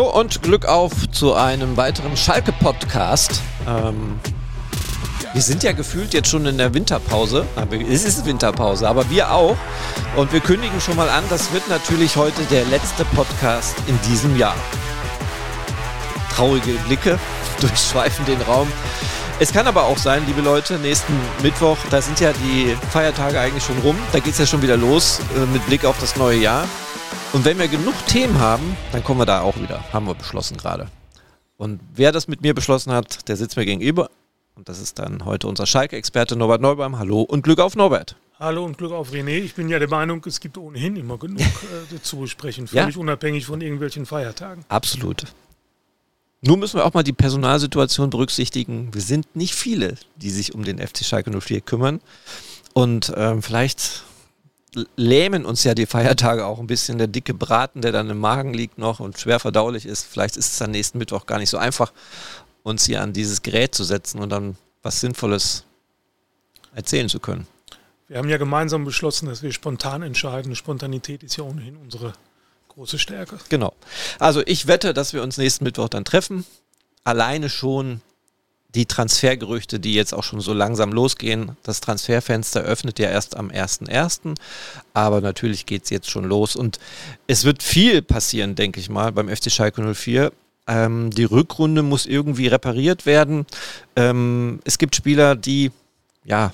Hallo und Glück auf zu einem weiteren Schalke-Podcast. Ähm, wir sind ja gefühlt jetzt schon in der Winterpause. Es ist Winterpause, aber wir auch. Und wir kündigen schon mal an, das wird natürlich heute der letzte Podcast in diesem Jahr. Traurige Blicke durchschweifen den Raum. Es kann aber auch sein, liebe Leute, nächsten Mittwoch, da sind ja die Feiertage eigentlich schon rum. Da geht es ja schon wieder los äh, mit Blick auf das neue Jahr. Und wenn wir genug Themen haben, dann kommen wir da auch wieder. Haben wir beschlossen gerade. Und wer das mit mir beschlossen hat, der sitzt mir gegenüber. Und das ist dann heute unser Schalke-Experte Norbert Neubaum. Hallo und Glück auf Norbert. Hallo und Glück auf René. Ich bin ja der Meinung, es gibt ohnehin immer genug äh, zu besprechen, völlig ja? unabhängig von irgendwelchen Feiertagen. Absolut. Nun müssen wir auch mal die Personalsituation berücksichtigen. Wir sind nicht viele, die sich um den FC Schalke 04 kümmern. Und ähm, vielleicht lähmen uns ja die Feiertage auch ein bisschen. Der dicke Braten, der dann im Magen liegt noch und schwer verdaulich ist. Vielleicht ist es am nächsten Mittwoch gar nicht so einfach, uns hier an dieses Gerät zu setzen und dann was Sinnvolles erzählen zu können. Wir haben ja gemeinsam beschlossen, dass wir spontan entscheiden. Spontanität ist ja ohnehin unsere große Stärke. Genau. Also ich wette, dass wir uns nächsten Mittwoch dann treffen. Alleine schon die Transfergerüchte, die jetzt auch schon so langsam losgehen. Das Transferfenster öffnet ja erst am 1.1. Aber natürlich geht es jetzt schon los. Und es wird viel passieren, denke ich mal, beim FC Schalke 04. Ähm, die Rückrunde muss irgendwie repariert werden. Ähm, es gibt Spieler, die ja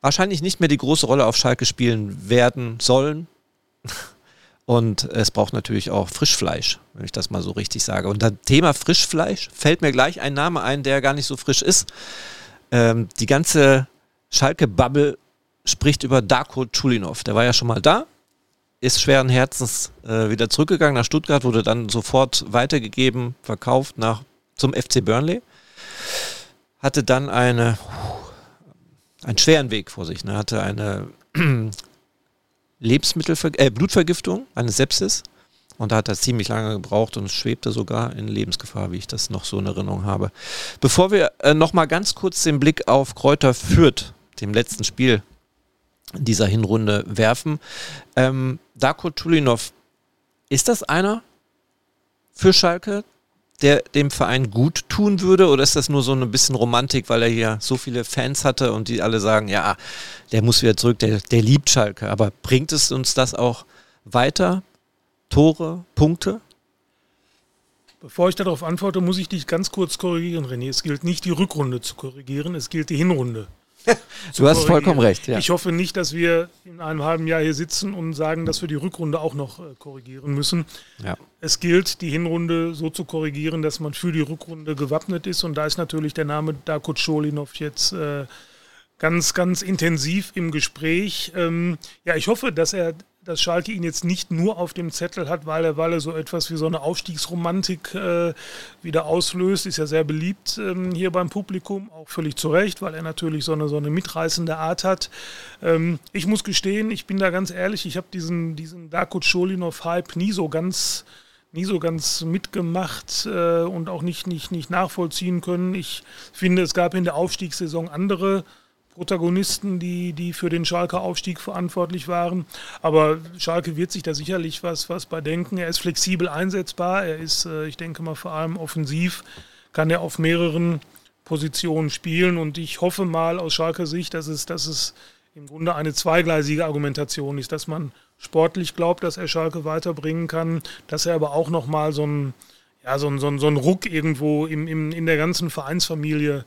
wahrscheinlich nicht mehr die große Rolle auf Schalke spielen werden sollen. Und es braucht natürlich auch Frischfleisch, wenn ich das mal so richtig sage. Und das Thema Frischfleisch fällt mir gleich ein Name ein, der gar nicht so frisch ist. Ähm, die ganze Schalke-Bubble spricht über Darko Chulinov. Der war ja schon mal da, ist schweren Herzens äh, wieder zurückgegangen nach Stuttgart, wurde dann sofort weitergegeben, verkauft nach, zum FC Burnley. Hatte dann eine, einen schweren Weg vor sich, ne? hatte eine Lebensmittelver äh, Blutvergiftung, eine Sepsis. Und da hat er ziemlich lange gebraucht und schwebte sogar in Lebensgefahr, wie ich das noch so in Erinnerung habe. Bevor wir äh, nochmal ganz kurz den Blick auf Kräuter Fürth, dem letzten Spiel dieser Hinrunde, werfen. Ähm, Darko Tulinov, ist das einer für Schalke, der dem Verein gut tun würde? Oder ist das nur so ein bisschen Romantik, weil er hier so viele Fans hatte und die alle sagen, ja, der muss wieder zurück, der, der liebt Schalke. Aber bringt es uns das auch weiter? Tore, Punkte? Bevor ich darauf antworte, muss ich dich ganz kurz korrigieren, René. Es gilt nicht die Rückrunde zu korrigieren, es gilt die Hinrunde du hast vollkommen recht. Ja. Ich hoffe nicht, dass wir in einem halben Jahr hier sitzen und sagen, dass wir die Rückrunde auch noch äh, korrigieren müssen. Ja. Es gilt, die Hinrunde so zu korrigieren, dass man für die Rückrunde gewappnet ist. Und da ist natürlich der Name Darko Cholinov jetzt äh, ganz, ganz intensiv im Gespräch. Ähm, ja, ich hoffe, dass er dass Schalke ihn jetzt nicht nur auf dem Zettel hat, weil er, weil er so etwas wie so eine Aufstiegsromantik äh, wieder auslöst. Ist ja sehr beliebt ähm, hier beim Publikum, auch völlig zu Recht, weil er natürlich so eine, so eine mitreißende Art hat. Ähm, ich muss gestehen, ich bin da ganz ehrlich, ich habe diesen, diesen Darko Cholinov-Hype nie so ganz nie so ganz mitgemacht äh, und auch nicht, nicht, nicht nachvollziehen können. Ich finde, es gab in der Aufstiegssaison andere Protagonisten, die, die für den Schalker Aufstieg verantwortlich waren. Aber Schalke wird sich da sicherlich was, was bei denken. Er ist flexibel einsetzbar. Er ist, äh, ich denke mal, vor allem offensiv, kann er auf mehreren Positionen spielen. Und ich hoffe mal aus Schalker Sicht, dass es, dass es im Grunde eine zweigleisige Argumentation ist, dass man sportlich glaubt, dass er Schalke weiterbringen kann, dass er aber auch nochmal so einen, ja, so einen, so einen, so einen Ruck irgendwo im, im, in der ganzen Vereinsfamilie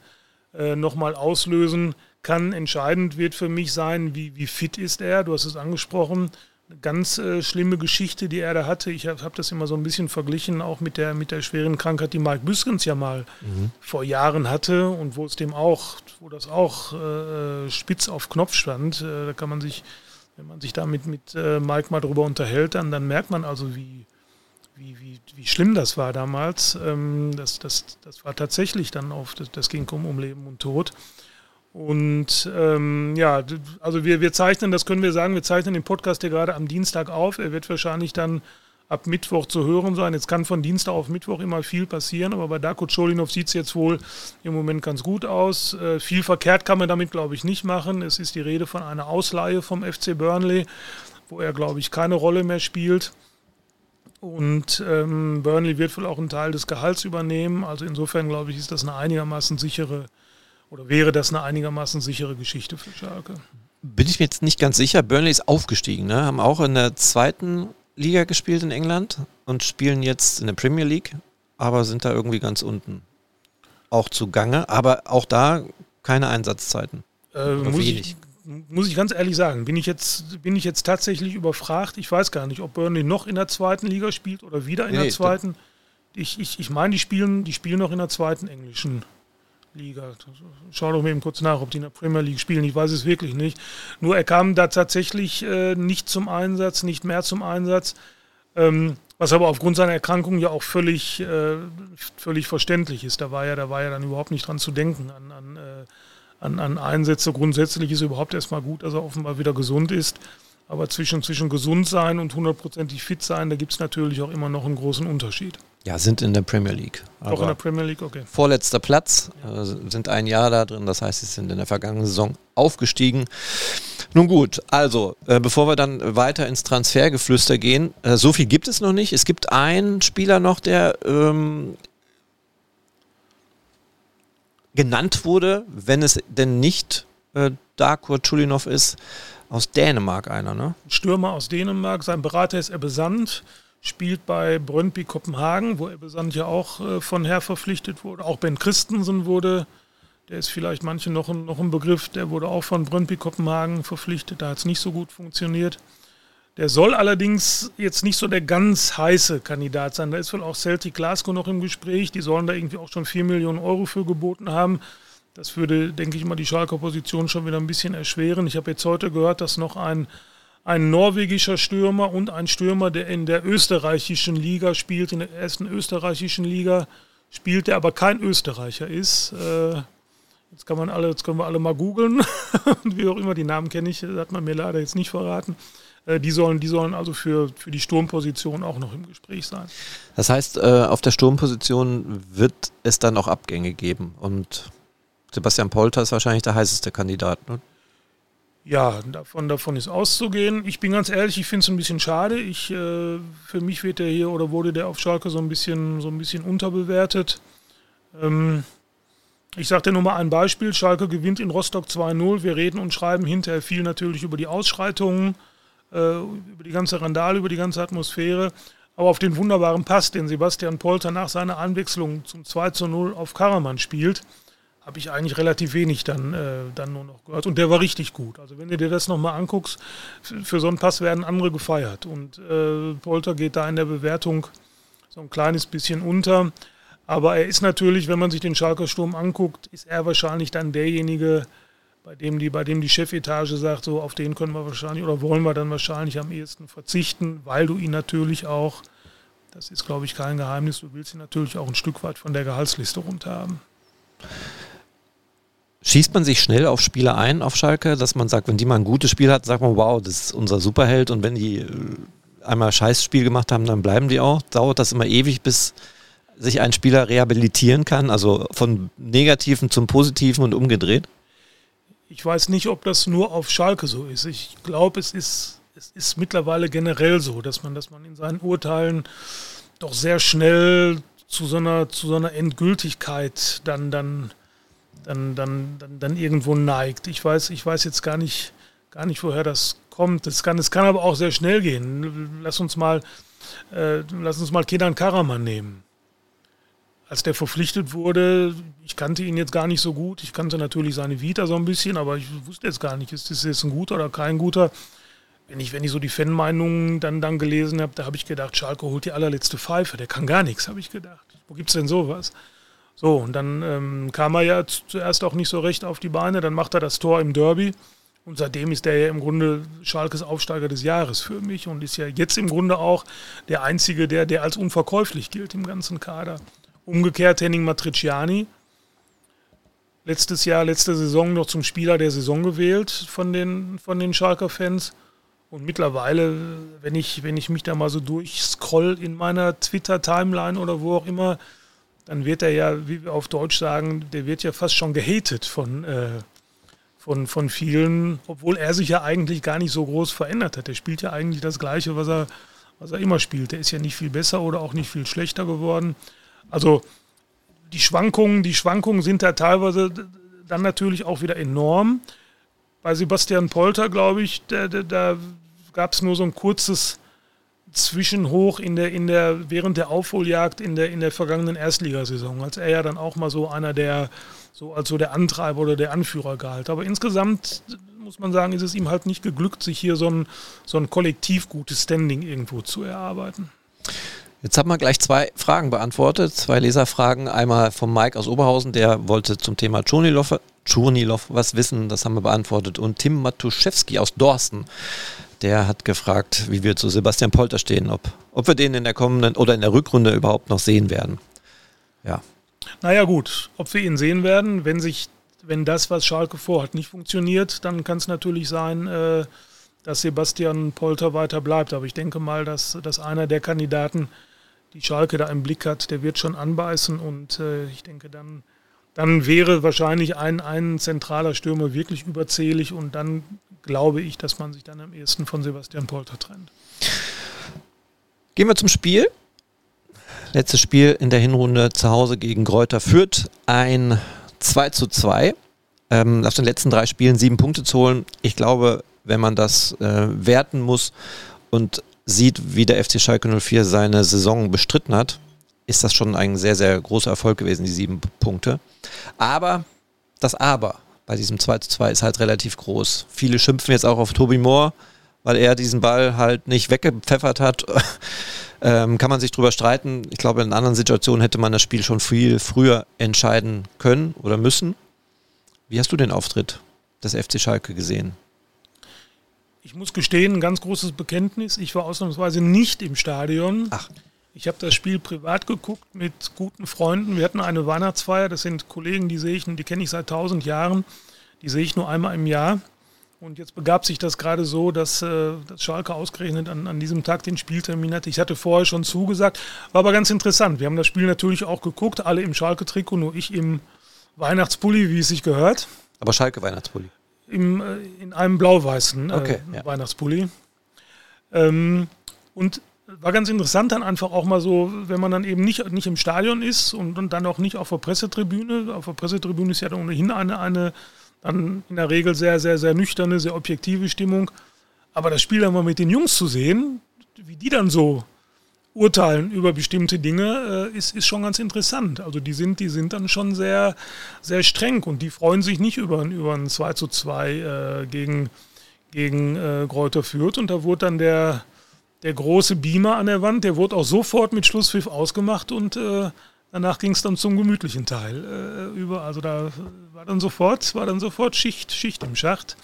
äh, nochmal auslösen kann. Entscheidend wird für mich sein, wie, wie fit ist er. Du hast es angesprochen. Eine ganz äh, schlimme Geschichte, die er da hatte. Ich habe hab das immer so ein bisschen verglichen, auch mit der, mit der schweren Krankheit, die Mike Büskens ja mal mhm. vor Jahren hatte und wo es dem auch, wo das auch äh, spitz auf Knopf stand. Äh, da kann man sich, wenn man sich da mit, mit äh, Mike mal drüber unterhält, dann, dann merkt man also, wie, wie, wie, wie schlimm das war damals. Ähm, das, das, das war tatsächlich dann auf, das, das ging um, um Leben und Tod. Und ähm, ja, also wir, wir zeichnen, das können wir sagen, wir zeichnen den Podcast hier gerade am Dienstag auf. Er wird wahrscheinlich dann ab Mittwoch zu hören sein. Jetzt kann von Dienstag auf Mittwoch immer viel passieren, aber bei Darko Cholinov sieht es jetzt wohl im Moment ganz gut aus. Äh, viel verkehrt kann man damit, glaube ich, nicht machen. Es ist die Rede von einer Ausleihe vom FC Burnley, wo er, glaube ich, keine Rolle mehr spielt. Und ähm, Burnley wird wohl auch einen Teil des Gehalts übernehmen. Also insofern glaube ich, ist das eine einigermaßen sichere oder wäre das eine einigermaßen sichere Geschichte für Schalke. Bin ich mir jetzt nicht ganz sicher. Burnley ist aufgestiegen, ne? haben auch in der zweiten Liga gespielt in England und spielen jetzt in der Premier League, aber sind da irgendwie ganz unten auch zugange. Aber auch da keine Einsatzzeiten. Äh, muss, ich, muss ich ganz ehrlich sagen, bin ich, jetzt, bin ich jetzt tatsächlich überfragt. Ich weiß gar nicht, ob Burnley noch in der zweiten Liga spielt oder wieder in nee, der zweiten. Ich, ich, ich meine, die spielen, die spielen noch in der zweiten englischen Liga. Schau doch mal eben kurz nach, ob die in der Premier League spielen. Ich weiß es wirklich nicht. Nur er kam da tatsächlich äh, nicht zum Einsatz, nicht mehr zum Einsatz. Ähm, was aber aufgrund seiner Erkrankung ja auch völlig, äh, völlig verständlich ist. Da war ja, da war ja dann überhaupt nicht dran zu denken an, an äh, an, an Einsätze. Grundsätzlich ist überhaupt erstmal gut, dass er offenbar wieder gesund ist. Aber zwischen, zwischen gesund sein und hundertprozentig fit sein, da gibt es natürlich auch immer noch einen großen Unterschied. Ja, sind in der Premier League. Auch in der Premier League, okay. Vorletzter Platz, äh, sind ein Jahr da drin, das heißt, sie sind in der vergangenen Saison aufgestiegen. Nun gut, also, äh, bevor wir dann weiter ins Transfergeflüster gehen, äh, so viel gibt es noch nicht. Es gibt einen Spieler noch, der ähm, genannt wurde, wenn es denn nicht äh, Darko Chulinov ist, aus Dänemark einer, ne? Stürmer aus Dänemark, sein Berater ist Ebbe Sand, spielt bei Brøndby Kopenhagen, wo Ebbe ja auch äh, von Herr verpflichtet wurde. Auch Ben Christensen wurde, der ist vielleicht manche noch ein, noch ein Begriff, der wurde auch von Brøndby Kopenhagen verpflichtet, da hat es nicht so gut funktioniert. Der soll allerdings jetzt nicht so der ganz heiße Kandidat sein. Da ist wohl auch Celtic Glasgow noch im Gespräch. Die sollen da irgendwie auch schon 4 Millionen Euro für geboten haben. Das würde, denke ich mal, die Schalker Position schon wieder ein bisschen erschweren. Ich habe jetzt heute gehört, dass noch ein, ein norwegischer Stürmer und ein Stürmer, der in der österreichischen Liga spielt, in der ersten österreichischen Liga spielt, der aber kein Österreicher ist. Äh, jetzt kann man alle, jetzt können wir alle mal googeln. Wie auch immer, die Namen kenne ich, das hat man mir leider jetzt nicht verraten. Äh, die sollen, die sollen also für, für die Sturmposition auch noch im Gespräch sein. Das heißt, äh, auf der Sturmposition wird es dann auch Abgänge geben. Und Sebastian Polter ist wahrscheinlich der heißeste Kandidat. Ne? Ja, davon, davon ist auszugehen. Ich bin ganz ehrlich, ich finde es ein bisschen schade. Ich, äh, für mich wird der hier oder wurde der auf Schalke so ein bisschen, so ein bisschen unterbewertet. Ähm, ich sage dir nur mal ein Beispiel. Schalke gewinnt in Rostock 2-0. Wir reden und schreiben hinterher viel natürlich über die Ausschreitungen äh, über die ganze Randale, über die ganze Atmosphäre. Aber auf den wunderbaren Pass, den Sebastian Polter nach seiner Anwechslung zum 2 zu 0 auf Karaman spielt, habe ich eigentlich relativ wenig dann, äh, dann nur noch gehört. Und der war richtig gut. Also wenn du dir das nochmal anguckst, für so einen Pass werden andere gefeiert. Und äh, Polter geht da in der Bewertung so ein kleines bisschen unter. Aber er ist natürlich, wenn man sich den Schalker Sturm anguckt, ist er wahrscheinlich dann derjenige, bei dem die, bei dem die Chefetage sagt, so auf den können wir wahrscheinlich oder wollen wir dann wahrscheinlich am ehesten verzichten, weil du ihn natürlich auch, das ist glaube ich kein Geheimnis, du willst ihn natürlich auch ein Stück weit von der Gehaltsliste runter haben. Schießt man sich schnell auf Spieler ein auf Schalke, dass man sagt, wenn die mal ein gutes Spiel hat, sagt man, wow, das ist unser Superheld und wenn die äh, einmal ein Scheißspiel gemacht haben, dann bleiben die auch. Dauert das immer ewig, bis sich ein Spieler rehabilitieren kann, also von Negativen zum Positiven und umgedreht? Ich weiß nicht, ob das nur auf Schalke so ist. Ich glaube, es ist, es ist mittlerweile generell so, dass man, dass man in seinen Urteilen doch sehr schnell zu so einer, zu so einer Endgültigkeit dann, dann, dann, dann, dann, dann irgendwo neigt. Ich weiß, ich weiß jetzt gar nicht, gar nicht, woher das kommt. Es kann, es kann aber auch sehr schnell gehen. Lass uns mal, äh, lass uns mal Kedan Karaman nehmen als der verpflichtet wurde, ich kannte ihn jetzt gar nicht so gut. Ich kannte natürlich seine Vita so ein bisschen, aber ich wusste jetzt gar nicht, ist das jetzt ein guter oder kein guter. Wenn ich, wenn ich so die Fanmeinungen dann, dann gelesen habe, da habe ich gedacht, Schalke holt die allerletzte Pfeife, der kann gar nichts, habe ich gedacht. Wo gibt es denn sowas? So, und dann ähm, kam er ja zuerst auch nicht so recht auf die Beine, dann macht er das Tor im Derby. Und seitdem ist er ja im Grunde Schalkes Aufsteiger des Jahres für mich und ist ja jetzt im Grunde auch der Einzige, der, der als unverkäuflich gilt im ganzen Kader. Umgekehrt Henning Matriciani, letztes Jahr, letzte Saison noch zum Spieler der Saison gewählt von den, von den Schalker Fans. Und mittlerweile, wenn ich, wenn ich mich da mal so durchscroll in meiner Twitter-Timeline oder wo auch immer, dann wird er ja, wie wir auf Deutsch sagen, der wird ja fast schon gehatet von, äh, von, von vielen, obwohl er sich ja eigentlich gar nicht so groß verändert hat. Er spielt ja eigentlich das Gleiche, was er, was er immer spielt. Der ist ja nicht viel besser oder auch nicht viel schlechter geworden. Also die Schwankungen, die Schwankungen sind da teilweise dann natürlich auch wieder enorm. Bei Sebastian Polter, glaube ich, da, da, da gab es nur so ein kurzes Zwischenhoch in der, in der, während der Aufholjagd in der, in der vergangenen Erstligasaison, als er ja dann auch mal so einer der, so als so der Antreiber oder der Anführer galt. Aber insgesamt muss man sagen, ist es ihm halt nicht geglückt, sich hier so ein, so ein kollektiv gutes Standing irgendwo zu erarbeiten. Jetzt haben wir gleich zwei Fragen beantwortet, zwei Leserfragen. Einmal vom Mike aus Oberhausen, der wollte zum Thema Czurnilov was wissen, das haben wir beantwortet. Und Tim Matuszewski aus Dorsten, der hat gefragt, wie wir zu Sebastian Polter stehen, ob, ob wir den in der kommenden oder in der Rückrunde überhaupt noch sehen werden. Ja. Naja gut, ob wir ihn sehen werden, wenn sich, wenn das, was Schalke vorhat, nicht funktioniert, dann kann es natürlich sein, äh, dass Sebastian Polter weiter bleibt. Aber ich denke mal, dass, dass einer der Kandidaten die Schalke da im Blick hat, der wird schon anbeißen und äh, ich denke, dann, dann wäre wahrscheinlich ein, ein zentraler Stürmer wirklich überzählig und dann glaube ich, dass man sich dann am ehesten von Sebastian Polter trennt. Gehen wir zum Spiel. Letztes Spiel in der Hinrunde zu Hause gegen Gräuter führt ein 2 zu 2. Ähm, auf den letzten drei Spielen sieben Punkte zu holen. Ich glaube, wenn man das äh, werten muss und sieht, wie der FC Schalke 04 seine Saison bestritten hat, ist das schon ein sehr, sehr großer Erfolg gewesen, die sieben Punkte. Aber das Aber bei diesem 2 zu 2 ist halt relativ groß. Viele schimpfen jetzt auch auf Tobi Moore, weil er diesen Ball halt nicht weggepfeffert hat. ähm, kann man sich drüber streiten. Ich glaube, in anderen Situationen hätte man das Spiel schon viel früher entscheiden können oder müssen. Wie hast du den Auftritt des FC Schalke gesehen? Ich muss gestehen, ein ganz großes Bekenntnis. Ich war ausnahmsweise nicht im Stadion. Ach. Ich habe das Spiel privat geguckt mit guten Freunden. Wir hatten eine Weihnachtsfeier. Das sind Kollegen, die sehe ich, die kenne ich seit tausend Jahren. Die sehe ich nur einmal im Jahr. Und jetzt begab sich das gerade so, dass, äh, dass Schalke ausgerechnet an, an diesem Tag den Spieltermin hatte. Ich hatte vorher schon zugesagt. War aber ganz interessant. Wir haben das Spiel natürlich auch geguckt, alle im Schalke-Trikot, nur ich im Weihnachtspulli, wie es sich gehört. Aber Schalke-Weihnachtspulli im, äh, in einem blau-weißen äh, okay, ja. Weihnachtspulli. Ähm, und war ganz interessant dann einfach auch mal so, wenn man dann eben nicht, nicht im Stadion ist und, und dann auch nicht auf der Pressetribüne. Auf der Pressetribüne ist ja dann ohnehin eine, eine dann in der Regel sehr, sehr, sehr nüchterne, sehr objektive Stimmung. Aber das Spiel dann mal mit den Jungs zu sehen, wie die dann so urteilen über bestimmte Dinge, äh, ist, ist schon ganz interessant. Also die sind, die sind dann schon sehr, sehr streng und die freuen sich nicht über, über ein 2 zu 2 äh, gegen, gegen äh, Kräuter Fürth. Und da wurde dann der, der große Beamer an der Wand, der wurde auch sofort mit Schlusspfiff ausgemacht und äh, danach ging es dann zum gemütlichen Teil äh, über. Also da war dann sofort, war dann sofort Schicht, Schicht im Schacht.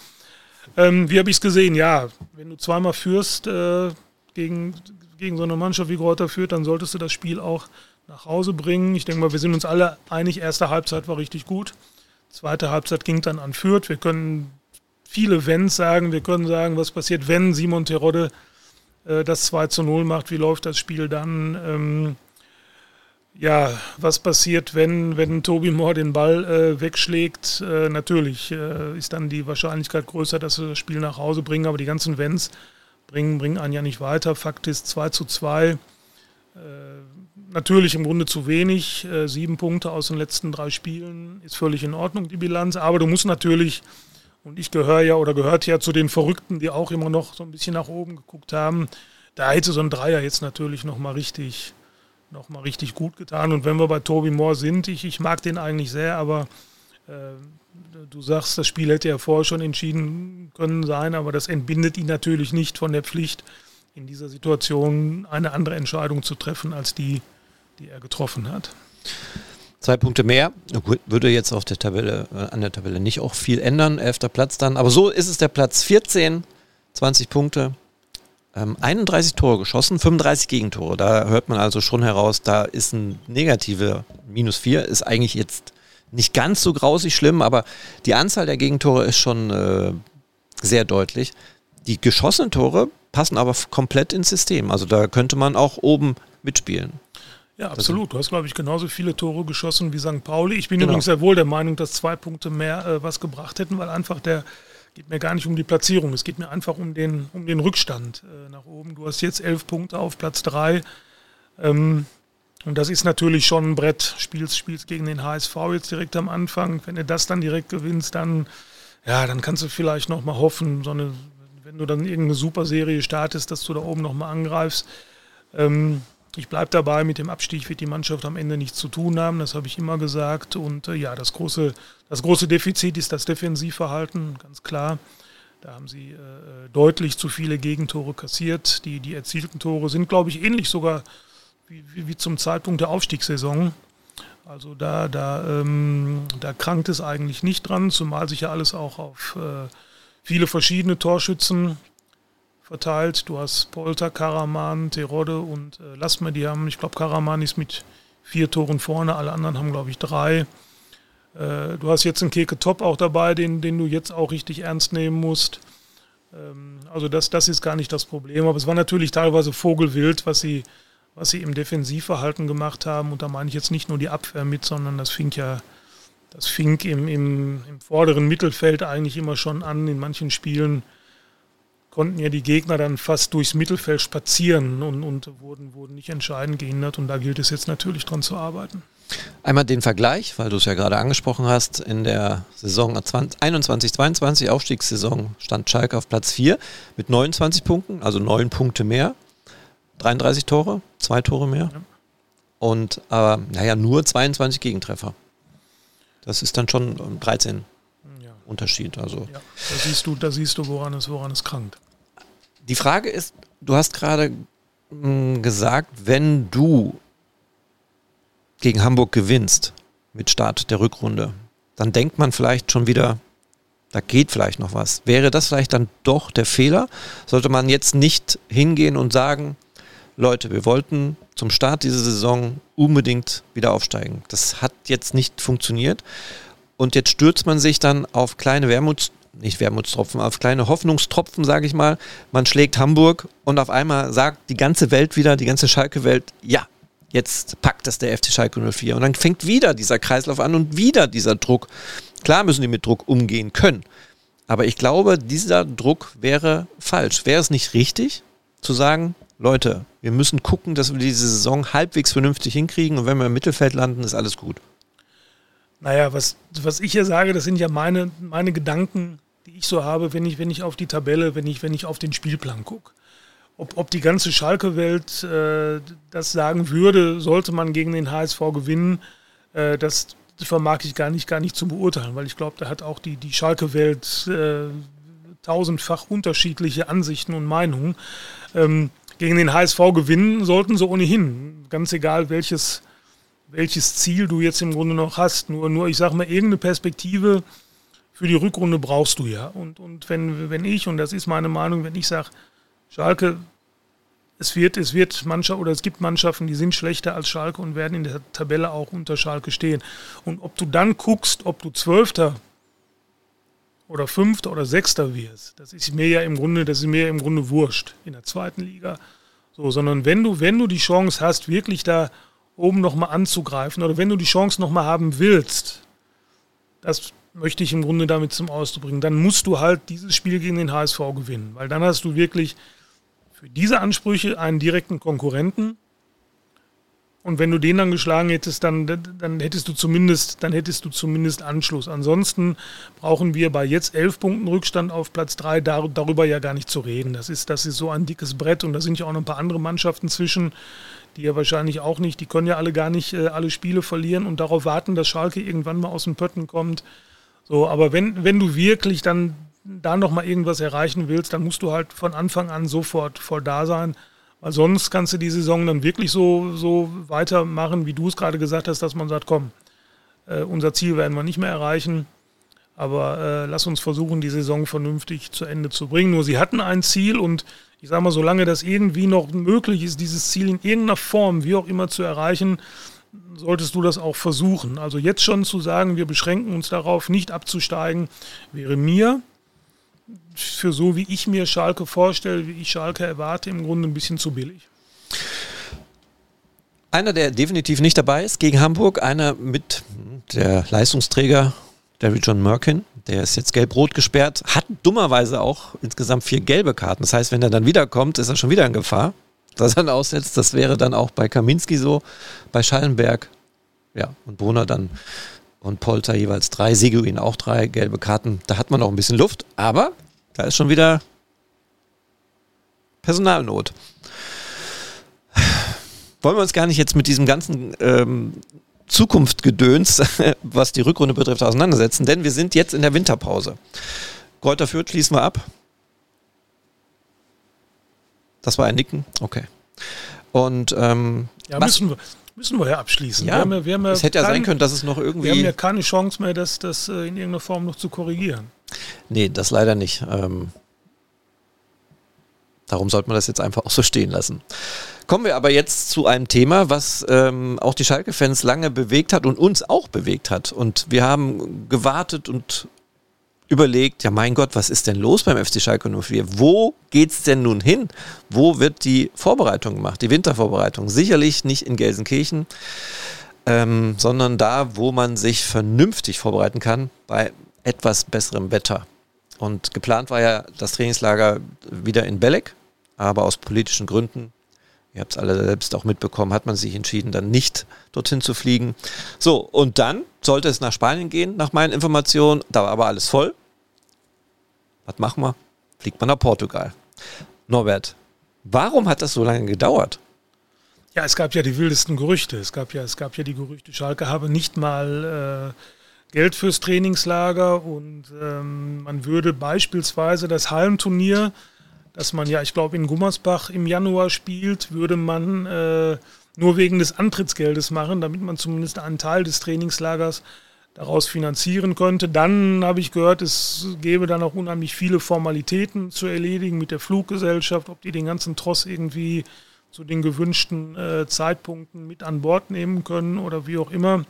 Ähm, wie habe ich es gesehen? Ja, wenn du zweimal führst äh, gegen, gegen so eine Mannschaft wie Greuther führt, dann solltest du das Spiel auch nach Hause bringen. Ich denke mal, wir sind uns alle einig, erste Halbzeit war richtig gut. Zweite Halbzeit ging dann an Fürth. Wir können viele Wenns sagen. Wir können sagen, was passiert, wenn Simon Terodde äh, das 2 zu 0 macht. Wie läuft das Spiel dann? Ähm, ja, was passiert, wenn, wenn Tobi Moore den Ball äh, wegschlägt? Äh, natürlich äh, ist dann die Wahrscheinlichkeit größer, dass wir das Spiel nach Hause bringen, aber die ganzen Wenns bringen, bringen einen ja nicht weiter. Fakt ist 2 zu 2. Äh, natürlich im Grunde zu wenig. Äh, sieben Punkte aus den letzten drei Spielen ist völlig in Ordnung, die Bilanz. Aber du musst natürlich, und ich gehöre ja oder gehört ja zu den Verrückten, die auch immer noch so ein bisschen nach oben geguckt haben. Da hätte so ein Dreier jetzt natürlich nochmal richtig, noch mal richtig gut getan. Und wenn wir bei Toby Moore sind, ich, ich mag den eigentlich sehr, aber äh, du sagst, das Spiel hätte ja vorher schon entschieden können sein, aber das entbindet ihn natürlich nicht von der Pflicht, in dieser Situation eine andere Entscheidung zu treffen als die, die er getroffen hat. Zwei Punkte mehr. Würde jetzt auf der Tabelle, äh, an der Tabelle nicht auch viel ändern. Elfter Platz dann. Aber so ist es der Platz 14, 20 Punkte. 31 ähm, Tore geschossen, 35 Gegentore. Da hört man also schon heraus, da ist ein negative Minus 4, ist eigentlich jetzt nicht ganz so grausig schlimm, aber die Anzahl der Gegentore ist schon äh, sehr deutlich. Die geschossenen Tore passen aber komplett ins System. Also da könnte man auch oben mitspielen. Ja, absolut. Du hast, glaube ich, genauso viele Tore geschossen wie St. Pauli. Ich bin genau. übrigens sehr wohl der Meinung, dass zwei Punkte mehr äh, was gebracht hätten, weil einfach der geht mir gar nicht um die Platzierung, es geht mir einfach um den, um den Rückstand äh, nach oben. Du hast jetzt elf Punkte auf Platz drei. Ähm, und das ist natürlich schon ein Brett. Spielst, spielst gegen den HSV jetzt direkt am Anfang. Wenn du das dann direkt gewinnst, dann, ja, dann kannst du vielleicht nochmal hoffen, so eine, wenn du dann irgendeine Superserie startest, dass du da oben nochmal angreifst. Ähm, ich bleibe dabei, mit dem Abstieg wird die Mannschaft am Ende nichts zu tun haben, das habe ich immer gesagt. Und äh, ja, das große, das große Defizit ist das Defensivverhalten, ganz klar. Da haben sie äh, deutlich zu viele Gegentore kassiert. Die, die erzielten Tore sind, glaube ich, ähnlich sogar wie, wie, wie, zum Zeitpunkt der Aufstiegssaison. Also da, da, ähm, da krankt es eigentlich nicht dran, zumal sich ja alles auch auf äh, viele verschiedene Torschützen verteilt. Du hast Polter, Karaman, Terodde und äh, Lasme, die haben, ich glaube, Karaman ist mit vier Toren vorne, alle anderen haben, glaube ich, drei. Äh, du hast jetzt einen Keke Top auch dabei, den, den du jetzt auch richtig ernst nehmen musst. Ähm, also das, das ist gar nicht das Problem. Aber es war natürlich teilweise Vogelwild, was sie, was sie im Defensivverhalten gemacht haben. Und da meine ich jetzt nicht nur die Abwehr mit, sondern das fing ja, das fing im, im, im vorderen Mittelfeld eigentlich immer schon an, in manchen Spielen konnten ja die Gegner dann fast durchs Mittelfeld spazieren und, und wurden, wurden nicht entscheidend gehindert. Und da gilt es jetzt natürlich dran zu arbeiten. Einmal den Vergleich, weil du es ja gerade angesprochen hast, in der Saison 21-22, Aufstiegssaison, stand Schalke auf Platz 4 mit 29 Punkten, also 9 Punkte mehr, 33 Tore, zwei Tore mehr ja. und aber, naja, nur 22 Gegentreffer. Das ist dann schon 13 Unterschied. Also ja, da siehst du, da siehst du, woran es, woran es krankt. Die Frage ist, du hast gerade hm, gesagt, wenn du gegen Hamburg gewinnst mit Start der Rückrunde, dann denkt man vielleicht schon wieder, da geht vielleicht noch was. Wäre das vielleicht dann doch der Fehler? Sollte man jetzt nicht hingehen und sagen, Leute, wir wollten zum Start dieser Saison unbedingt wieder aufsteigen. Das hat jetzt nicht funktioniert. Und jetzt stürzt man sich dann auf kleine Wermuts, nicht Wermutstropfen, auf kleine Hoffnungstropfen, sage ich mal. Man schlägt Hamburg und auf einmal sagt die ganze Welt wieder, die ganze Schalke-Welt, ja, jetzt packt das der FC Schalke 04. Und dann fängt wieder dieser Kreislauf an und wieder dieser Druck. Klar müssen die mit Druck umgehen können. Aber ich glaube, dieser Druck wäre falsch. Wäre es nicht richtig, zu sagen, Leute, wir müssen gucken, dass wir diese Saison halbwegs vernünftig hinkriegen und wenn wir im Mittelfeld landen, ist alles gut. Naja, was, was ich hier sage, das sind ja meine, meine Gedanken, die ich so habe, wenn ich, wenn ich auf die Tabelle, wenn ich, wenn ich auf den Spielplan gucke. Ob, ob die ganze Schalke-Welt äh, das sagen würde, sollte man gegen den HSV gewinnen, äh, das vermag ich gar nicht, gar nicht zu beurteilen, weil ich glaube, da hat auch die, die Schalke-Welt äh, tausendfach unterschiedliche Ansichten und Meinungen. Ähm, gegen den HSV gewinnen sollten sie ohnehin, ganz egal welches welches Ziel du jetzt im Grunde noch hast. Nur, nur ich sage mal, irgendeine Perspektive für die Rückrunde brauchst du ja. Und, und wenn, wenn ich, und das ist meine Meinung, wenn ich sage, Schalke, es wird, es wird Mannschaft oder es gibt Mannschaften, die sind schlechter als Schalke und werden in der Tabelle auch unter Schalke stehen. Und ob du dann guckst, ob du Zwölfter oder Fünfter oder Sechster wirst, das ist mir ja im Grunde, das ist mir ja im Grunde wurscht in der zweiten Liga. So, sondern wenn du, wenn du die Chance hast, wirklich da oben nochmal anzugreifen oder wenn du die Chance nochmal haben willst, das möchte ich im Grunde damit zum Ausdruck bringen, dann musst du halt dieses Spiel gegen den HSV gewinnen, weil dann hast du wirklich für diese Ansprüche einen direkten Konkurrenten. Und wenn du den dann geschlagen hättest, dann, dann hättest du zumindest, dann hättest du zumindest Anschluss. Ansonsten brauchen wir bei jetzt elf Punkten Rückstand auf Platz drei dar, darüber ja gar nicht zu reden. Das ist, das ist so ein dickes Brett und da sind ja auch noch ein paar andere Mannschaften zwischen die ja wahrscheinlich auch nicht, die können ja alle gar nicht äh, alle Spiele verlieren und darauf warten, dass Schalke irgendwann mal aus dem Pötten kommt. So, aber wenn, wenn du wirklich dann da nochmal irgendwas erreichen willst, dann musst du halt von Anfang an sofort voll da sein. Weil sonst kannst du die Saison dann wirklich so, so weitermachen, wie du es gerade gesagt hast, dass man sagt, komm, äh, unser Ziel werden wir nicht mehr erreichen. Aber äh, lass uns versuchen, die Saison vernünftig zu Ende zu bringen. Nur sie hatten ein Ziel und ich sage mal, solange das irgendwie noch möglich ist, dieses Ziel in irgendeiner Form, wie auch immer, zu erreichen, solltest du das auch versuchen. Also jetzt schon zu sagen, wir beschränken uns darauf, nicht abzusteigen, wäre mir für so, wie ich mir Schalke vorstelle, wie ich Schalke erwarte, im Grunde ein bisschen zu billig. Einer, der definitiv nicht dabei ist gegen Hamburg, einer mit der Leistungsträger David John Merkin, Der ist jetzt gelb-rot gesperrt, hat dummerweise auch insgesamt vier gelbe Karten. Das heißt, wenn er dann wiederkommt, ist er schon wieder in Gefahr, dass er dann aussetzt. Das wäre dann auch bei Kaminski so, bei Schallenberg, ja, und Brunner dann und Polter jeweils drei, Seguin auch drei gelbe Karten. Da hat man noch ein bisschen Luft, aber da ist schon wieder Personalnot. Wollen wir uns gar nicht jetzt mit diesem ganzen ähm, Zukunftgedöns, was die Rückrunde betrifft, auseinandersetzen, denn wir sind jetzt in der Winterpause. Kräuter Fürth schließen wir ab. Das war ein Nicken? Okay. Und ähm, ja, müssen wir, müssen wir ja abschließen. Ja, wir haben ja, wir haben es hätte ja sein können, dass es noch irgendwie. Wir haben ja keine Chance mehr, das, das äh, in irgendeiner Form noch zu korrigieren. Nee, das leider nicht. Ähm, darum sollte man das jetzt einfach auch so stehen lassen. Kommen wir aber jetzt zu einem Thema, was ähm, auch die Schalke-Fans lange bewegt hat und uns auch bewegt hat. Und wir haben gewartet und überlegt, ja mein Gott, was ist denn los beim FC Schalke 04? Wo geht's denn nun hin? Wo wird die Vorbereitung gemacht, die Wintervorbereitung? Sicherlich nicht in Gelsenkirchen, ähm, sondern da, wo man sich vernünftig vorbereiten kann, bei etwas besserem Wetter. Und geplant war ja das Trainingslager wieder in Belek, aber aus politischen Gründen ihr habt es alle selbst auch mitbekommen, hat man sich entschieden, dann nicht dorthin zu fliegen. So, und dann sollte es nach Spanien gehen, nach meinen Informationen. Da war aber alles voll. Was machen wir? Fliegt man nach Portugal. Norbert, warum hat das so lange gedauert? Ja, es gab ja die wildesten Gerüchte. Es gab ja, es gab ja die Gerüchte, Schalke habe nicht mal äh, Geld fürs Trainingslager und ähm, man würde beispielsweise das Hallenturnier dass man ja, ich glaube, in Gummersbach im Januar spielt, würde man äh, nur wegen des Antrittsgeldes machen, damit man zumindest einen Teil des Trainingslagers daraus finanzieren könnte. Dann habe ich gehört, es gäbe dann auch unheimlich viele Formalitäten zu erledigen mit der Fluggesellschaft, ob die den ganzen Tross irgendwie zu den gewünschten äh, Zeitpunkten mit an Bord nehmen können oder wie auch immer.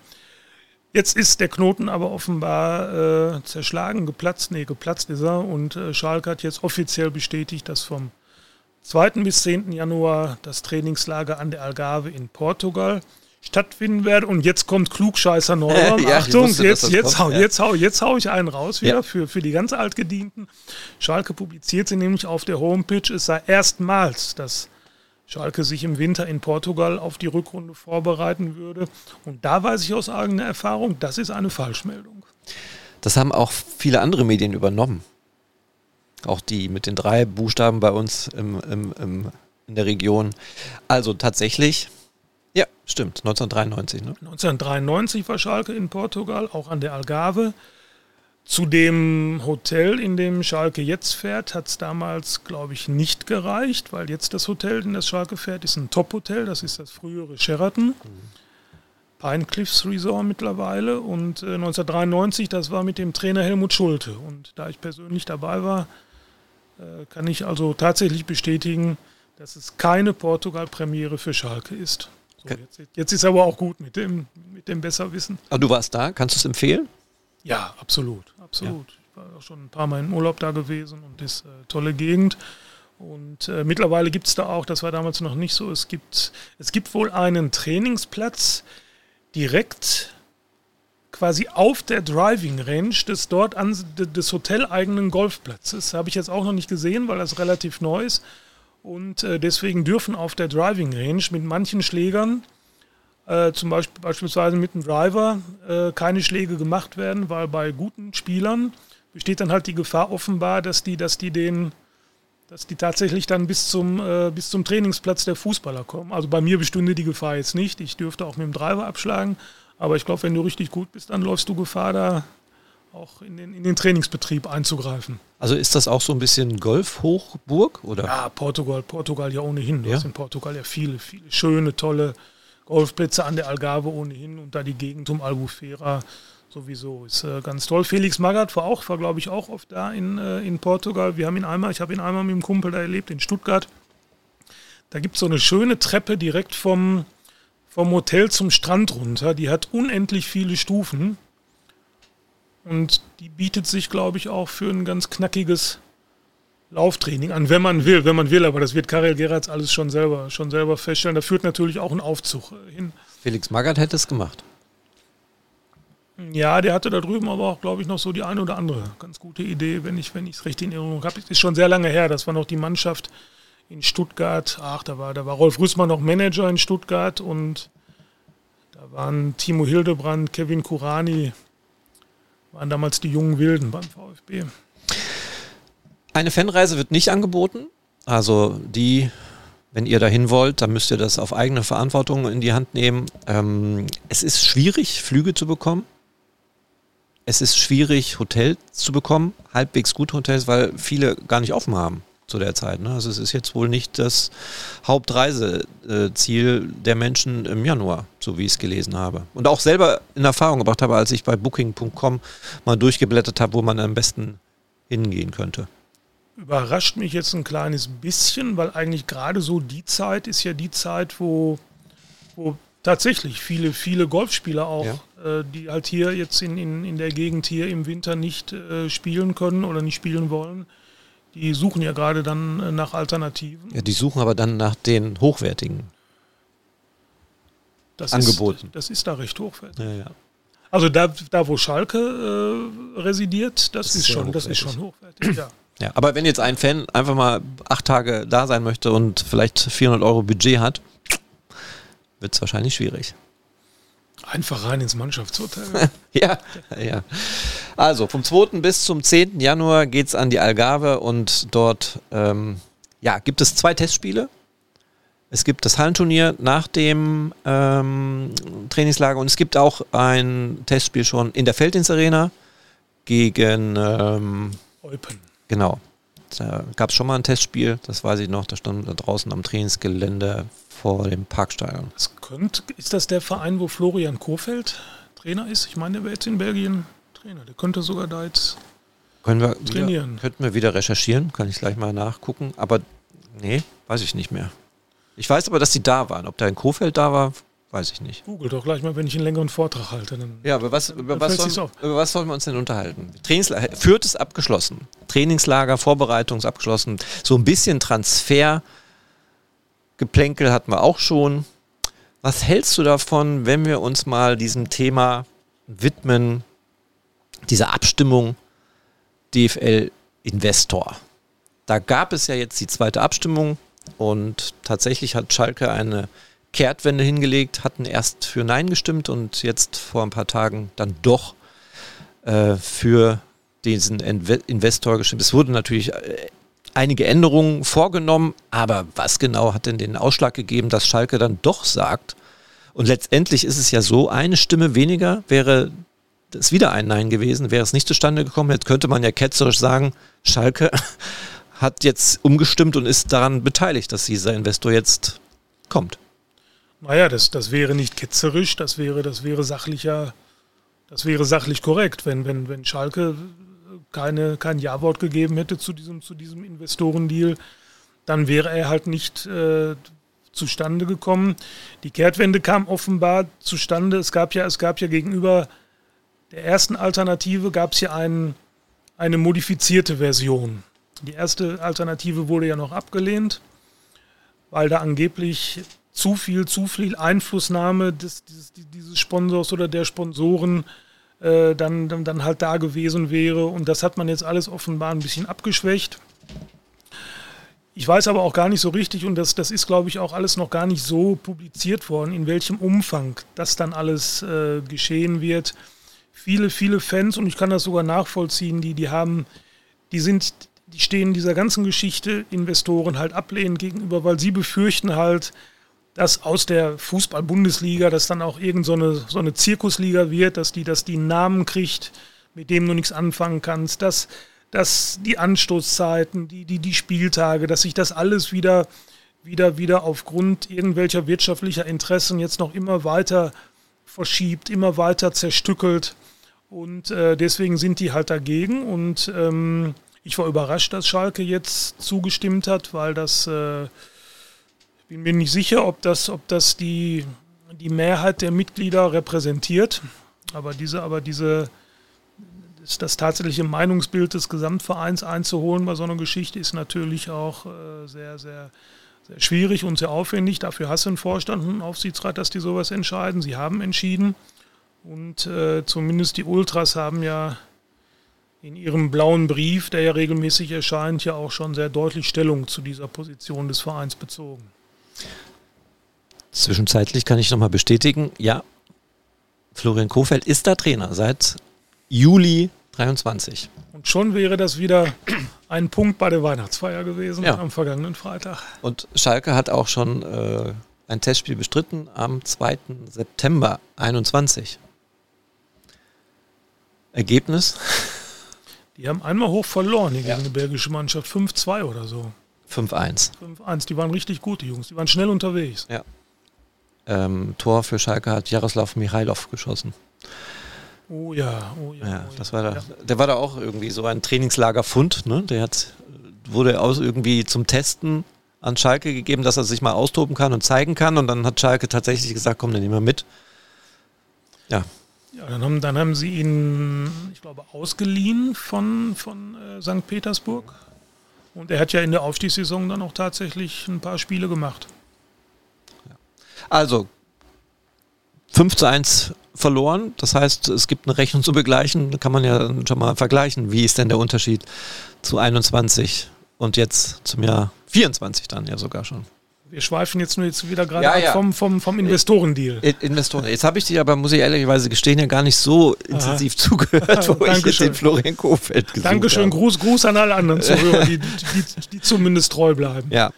Jetzt ist der Knoten aber offenbar äh, zerschlagen, geplatzt. Nee, geplatzt ist er. Und äh, Schalke hat jetzt offiziell bestätigt, dass vom 2. bis 10. Januar das Trainingslager an der Algarve in Portugal stattfinden werde. Und jetzt kommt Klugscheißer Neuer. ja, Achtung, wusste, jetzt, jetzt, hau, ja. jetzt, hau, jetzt hau ich einen raus wieder ja. für, für die ganz Altgedienten. Schalke publiziert sie nämlich auf der Homepage. Es sei erstmals das Schalke sich im Winter in Portugal auf die Rückrunde vorbereiten würde. Und da weiß ich aus eigener Erfahrung, das ist eine Falschmeldung. Das haben auch viele andere Medien übernommen. Auch die mit den drei Buchstaben bei uns im, im, im, in der Region. Also tatsächlich, ja, stimmt, 1993. Ne? 1993 war Schalke in Portugal, auch an der Algarve. Zu dem Hotel, in dem Schalke jetzt fährt, hat es damals, glaube ich, nicht gereicht, weil jetzt das Hotel, in das Schalke fährt, ist ein Top-Hotel. Das ist das frühere Sheraton. Mhm. Pine Cliffs Resort mittlerweile. Und äh, 1993, das war mit dem Trainer Helmut Schulte. Und da ich persönlich dabei war, äh, kann ich also tatsächlich bestätigen, dass es keine Portugal-Premiere für Schalke ist. So, jetzt, jetzt, ist aber auch gut mit dem, mit dem Besserwissen. Aber du warst da, kannst du es empfehlen? Ja, absolut, absolut. Ja. Ich war auch schon ein paar Mal im Urlaub da gewesen und ist äh, tolle Gegend. Und äh, mittlerweile gibt es da auch, das war damals noch nicht so, es gibt, es gibt wohl einen Trainingsplatz direkt quasi auf der Driving Range des dort an, des hoteleigenen Golfplatzes. Habe ich jetzt auch noch nicht gesehen, weil das relativ neu ist. Und äh, deswegen dürfen auf der Driving Range mit manchen Schlägern äh, zum Beispiel beispielsweise mit einem Driver äh, keine Schläge gemacht werden, weil bei guten Spielern besteht dann halt die Gefahr offenbar, dass die, dass die den, dass die tatsächlich dann bis zum, äh, bis zum Trainingsplatz der Fußballer kommen. Also bei mir bestünde die Gefahr jetzt nicht. Ich dürfte auch mit dem Driver abschlagen, aber ich glaube, wenn du richtig gut bist, dann läufst du Gefahr, da auch in den, in den Trainingsbetrieb einzugreifen. Also ist das auch so ein bisschen Golfhochburg oder? Ja, Portugal, Portugal ja ohnehin. Du ja? hast in Portugal ja viele, viele schöne, tolle Golfplätze an der Algarve ohnehin und da die Gegend um Albufera sowieso. Ist äh, ganz toll. Felix Magath war auch, war glaube ich auch oft da in, äh, in Portugal. Wir haben ihn einmal, ich habe ihn einmal mit dem Kumpel da erlebt in Stuttgart. Da gibt es so eine schöne Treppe direkt vom, vom Hotel zum Strand runter. Die hat unendlich viele Stufen. Und die bietet sich, glaube ich, auch für ein ganz knackiges Lauftraining an, wenn man will, wenn man will, aber das wird Karel Geratz alles schon selber, schon selber feststellen. Da führt natürlich auch ein Aufzug hin. Felix Magath hätte es gemacht. Ja, der hatte da drüben aber auch, glaube ich, noch so die eine oder andere ganz gute Idee, wenn ich wenn es richtig in Erinnerung habe. Ist schon sehr lange her. Das war noch die Mannschaft in Stuttgart. Ach, da war, da war Rolf Rüssmann noch Manager in Stuttgart und da waren Timo Hildebrand, Kevin Kurani, waren damals die jungen Wilden beim VfB. Eine Fanreise wird nicht angeboten. Also die, wenn ihr dahin wollt, dann müsst ihr das auf eigene Verantwortung in die Hand nehmen. Ähm, es ist schwierig, Flüge zu bekommen. Es ist schwierig, Hotels zu bekommen, halbwegs gute Hotels, weil viele gar nicht offen haben zu der Zeit. Ne? Also es ist jetzt wohl nicht das Hauptreiseziel der Menschen im Januar, so wie ich es gelesen habe. Und auch selber in Erfahrung gebracht habe, als ich bei Booking.com mal durchgeblättert habe, wo man am besten hingehen könnte. Überrascht mich jetzt ein kleines bisschen, weil eigentlich gerade so die Zeit ist ja die Zeit, wo, wo tatsächlich viele, viele Golfspieler auch, ja. äh, die halt hier jetzt in, in, in der Gegend hier im Winter nicht äh, spielen können oder nicht spielen wollen, die suchen ja gerade dann äh, nach Alternativen. Ja, die suchen aber dann nach den hochwertigen das Angeboten. Ist, das ist da recht hochwertig. Ja, ja. Also da, da wo Schalke äh, residiert, das, das, ist schon, das ist schon hochwertig. Ja. ja, aber wenn jetzt ein Fan einfach mal acht Tage da sein möchte und vielleicht 400 Euro Budget hat, wird es wahrscheinlich schwierig. Einfach rein ins Mannschaftshotel. ja, ja. Also vom 2. bis zum 10. Januar geht es an die Algarve und dort ähm, ja, gibt es zwei Testspiele. Es gibt das Hallenturnier nach dem ähm, Trainingslager und es gibt auch ein Testspiel schon in der Felddienstarena gegen ähm, Eupen. Genau. Da gab es schon mal ein Testspiel, das weiß ich noch, da stand da draußen am Trainingsgelände vor dem Parkstadion. Das könnte, ist das der Verein, wo Florian Kofeld Trainer ist? Ich meine, der wäre jetzt in Belgien Trainer. Der könnte sogar da jetzt Können wir trainieren. Wieder, könnten wir wieder recherchieren, kann ich gleich mal nachgucken. Aber nee, weiß ich nicht mehr. Ich weiß aber, dass die da waren. Ob da in Kofeld da war, weiß ich nicht. Google doch gleich mal, wenn ich einen längeren Vortrag halte. ja, aber was, über, was sollen, über was sollen wir uns denn unterhalten? Trainingslager, Fürth ist abgeschlossen. Trainingslager, Vorbereitung ist abgeschlossen. So ein bisschen Transfer Geplänkel hatten wir auch schon. Was hältst du davon, wenn wir uns mal diesem Thema widmen, dieser Abstimmung DFL Investor? Da gab es ja jetzt die zweite Abstimmung und tatsächlich hat Schalke eine Kehrtwende hingelegt, hatten erst für Nein gestimmt und jetzt vor ein paar Tagen dann doch äh, für diesen Investor gestimmt. Es wurde natürlich äh, einige Änderungen vorgenommen, aber was genau hat denn den Ausschlag gegeben, dass Schalke dann doch sagt, und letztendlich ist es ja so, eine Stimme weniger wäre es wieder ein Nein gewesen, wäre es nicht zustande gekommen. Jetzt könnte man ja ketzerisch sagen, Schalke hat jetzt umgestimmt und ist daran beteiligt, dass dieser Investor jetzt kommt. Naja, das, das wäre nicht ketzerisch, das wäre, das wäre sachlicher, das wäre sachlich korrekt, wenn, wenn, wenn Schalke keine, kein Ja-Wort gegeben hätte zu diesem, zu diesem Investorendeal, dann wäre er halt nicht äh, zustande gekommen. Die Kehrtwende kam offenbar zustande. Es gab ja, es gab ja gegenüber der ersten Alternative gab es ja ein, eine modifizierte Version. Die erste Alternative wurde ja noch abgelehnt, weil da angeblich zu viel, zu viel Einflussnahme des, dieses, dieses Sponsors oder der Sponsoren äh, dann, dann, dann halt da gewesen wäre. Und das hat man jetzt alles offenbar ein bisschen abgeschwächt. Ich weiß aber auch gar nicht so richtig, und das, das ist, glaube ich, auch alles noch gar nicht so publiziert worden, in welchem Umfang das dann alles äh, geschehen wird. Viele, viele Fans, und ich kann das sogar nachvollziehen, die, die haben, die sind, die stehen dieser ganzen Geschichte Investoren halt ablehnend gegenüber, weil sie befürchten halt, dass aus der Fußball-Bundesliga das dann auch irgend so eine, so eine Zirkusliga wird, dass die, dass die einen Namen kriegt, mit dem du nichts anfangen kannst, dass, dass die Anstoßzeiten, die, die, die Spieltage, dass sich das alles wieder, wieder, wieder aufgrund irgendwelcher wirtschaftlicher Interessen jetzt noch immer weiter verschiebt, immer weiter zerstückelt. Und äh, deswegen sind die halt dagegen. Und ähm, ich war überrascht, dass Schalke jetzt zugestimmt hat, weil das äh, bin mir nicht sicher, ob das, ob das die, die Mehrheit der Mitglieder repräsentiert. Aber diese, aber diese, das, tatsächliche Meinungsbild des Gesamtvereins einzuholen bei so einer Geschichte ist natürlich auch äh, sehr, sehr, sehr schwierig und sehr aufwendig. Dafür hast du einen Vorstand und einen Aufsichtsrat, dass die sowas entscheiden. Sie haben entschieden. Und äh, zumindest die Ultras haben ja in ihrem blauen Brief, der ja regelmäßig erscheint, ja auch schon sehr deutlich Stellung zu dieser Position des Vereins bezogen. Zwischenzeitlich kann ich nochmal bestätigen, ja, Florian Kofeld ist da Trainer seit Juli 23. Und schon wäre das wieder ein Punkt bei der Weihnachtsfeier gewesen ja. am vergangenen Freitag. Und Schalke hat auch schon äh, ein Testspiel bestritten am 2. September 21. Ergebnis? Die haben einmal hoch verloren hier ja. gegen eine belgische Mannschaft. 5-2 oder so. 5-1. 5-1. Die waren richtig gut, die Jungs. Die waren schnell unterwegs. Ja. Ähm, Tor für Schalke hat Jaroslav Michailov geschossen. Oh ja, oh ja. ja oh das war da, ja. Der war da auch irgendwie so ein Trainingslagerfund. Ne? Der hat, wurde aus irgendwie zum Testen an Schalke gegeben, dass er sich mal austoben kann und zeigen kann. Und dann hat Schalke tatsächlich gesagt, komm, dann nehmen wir mit. Ja. Ja, dann haben, dann haben sie ihn, ich glaube, ausgeliehen von, von äh, St. Petersburg. Und er hat ja in der Aufstiegssaison dann auch tatsächlich ein paar Spiele gemacht. Also 5 zu 1 verloren. Das heißt, es gibt eine Rechnung zu begleichen. Da kann man ja schon mal vergleichen. Wie ist denn der Unterschied zu 21 und jetzt zum Jahr 24 dann ja sogar schon? Wir schweifen jetzt nur jetzt wieder gerade ja, ja. vom, vom, vom Investorendeal. Investoren. Jetzt habe ich dich aber, muss ich ehrlicherweise gestehen, ja gar nicht so intensiv Aha. zugehört, wo ich jetzt den Florian Kofeld gesucht Dankeschön, habe. Gruß, Gruß an alle anderen Zuhörer, die, die, die zumindest treu bleiben. Ja.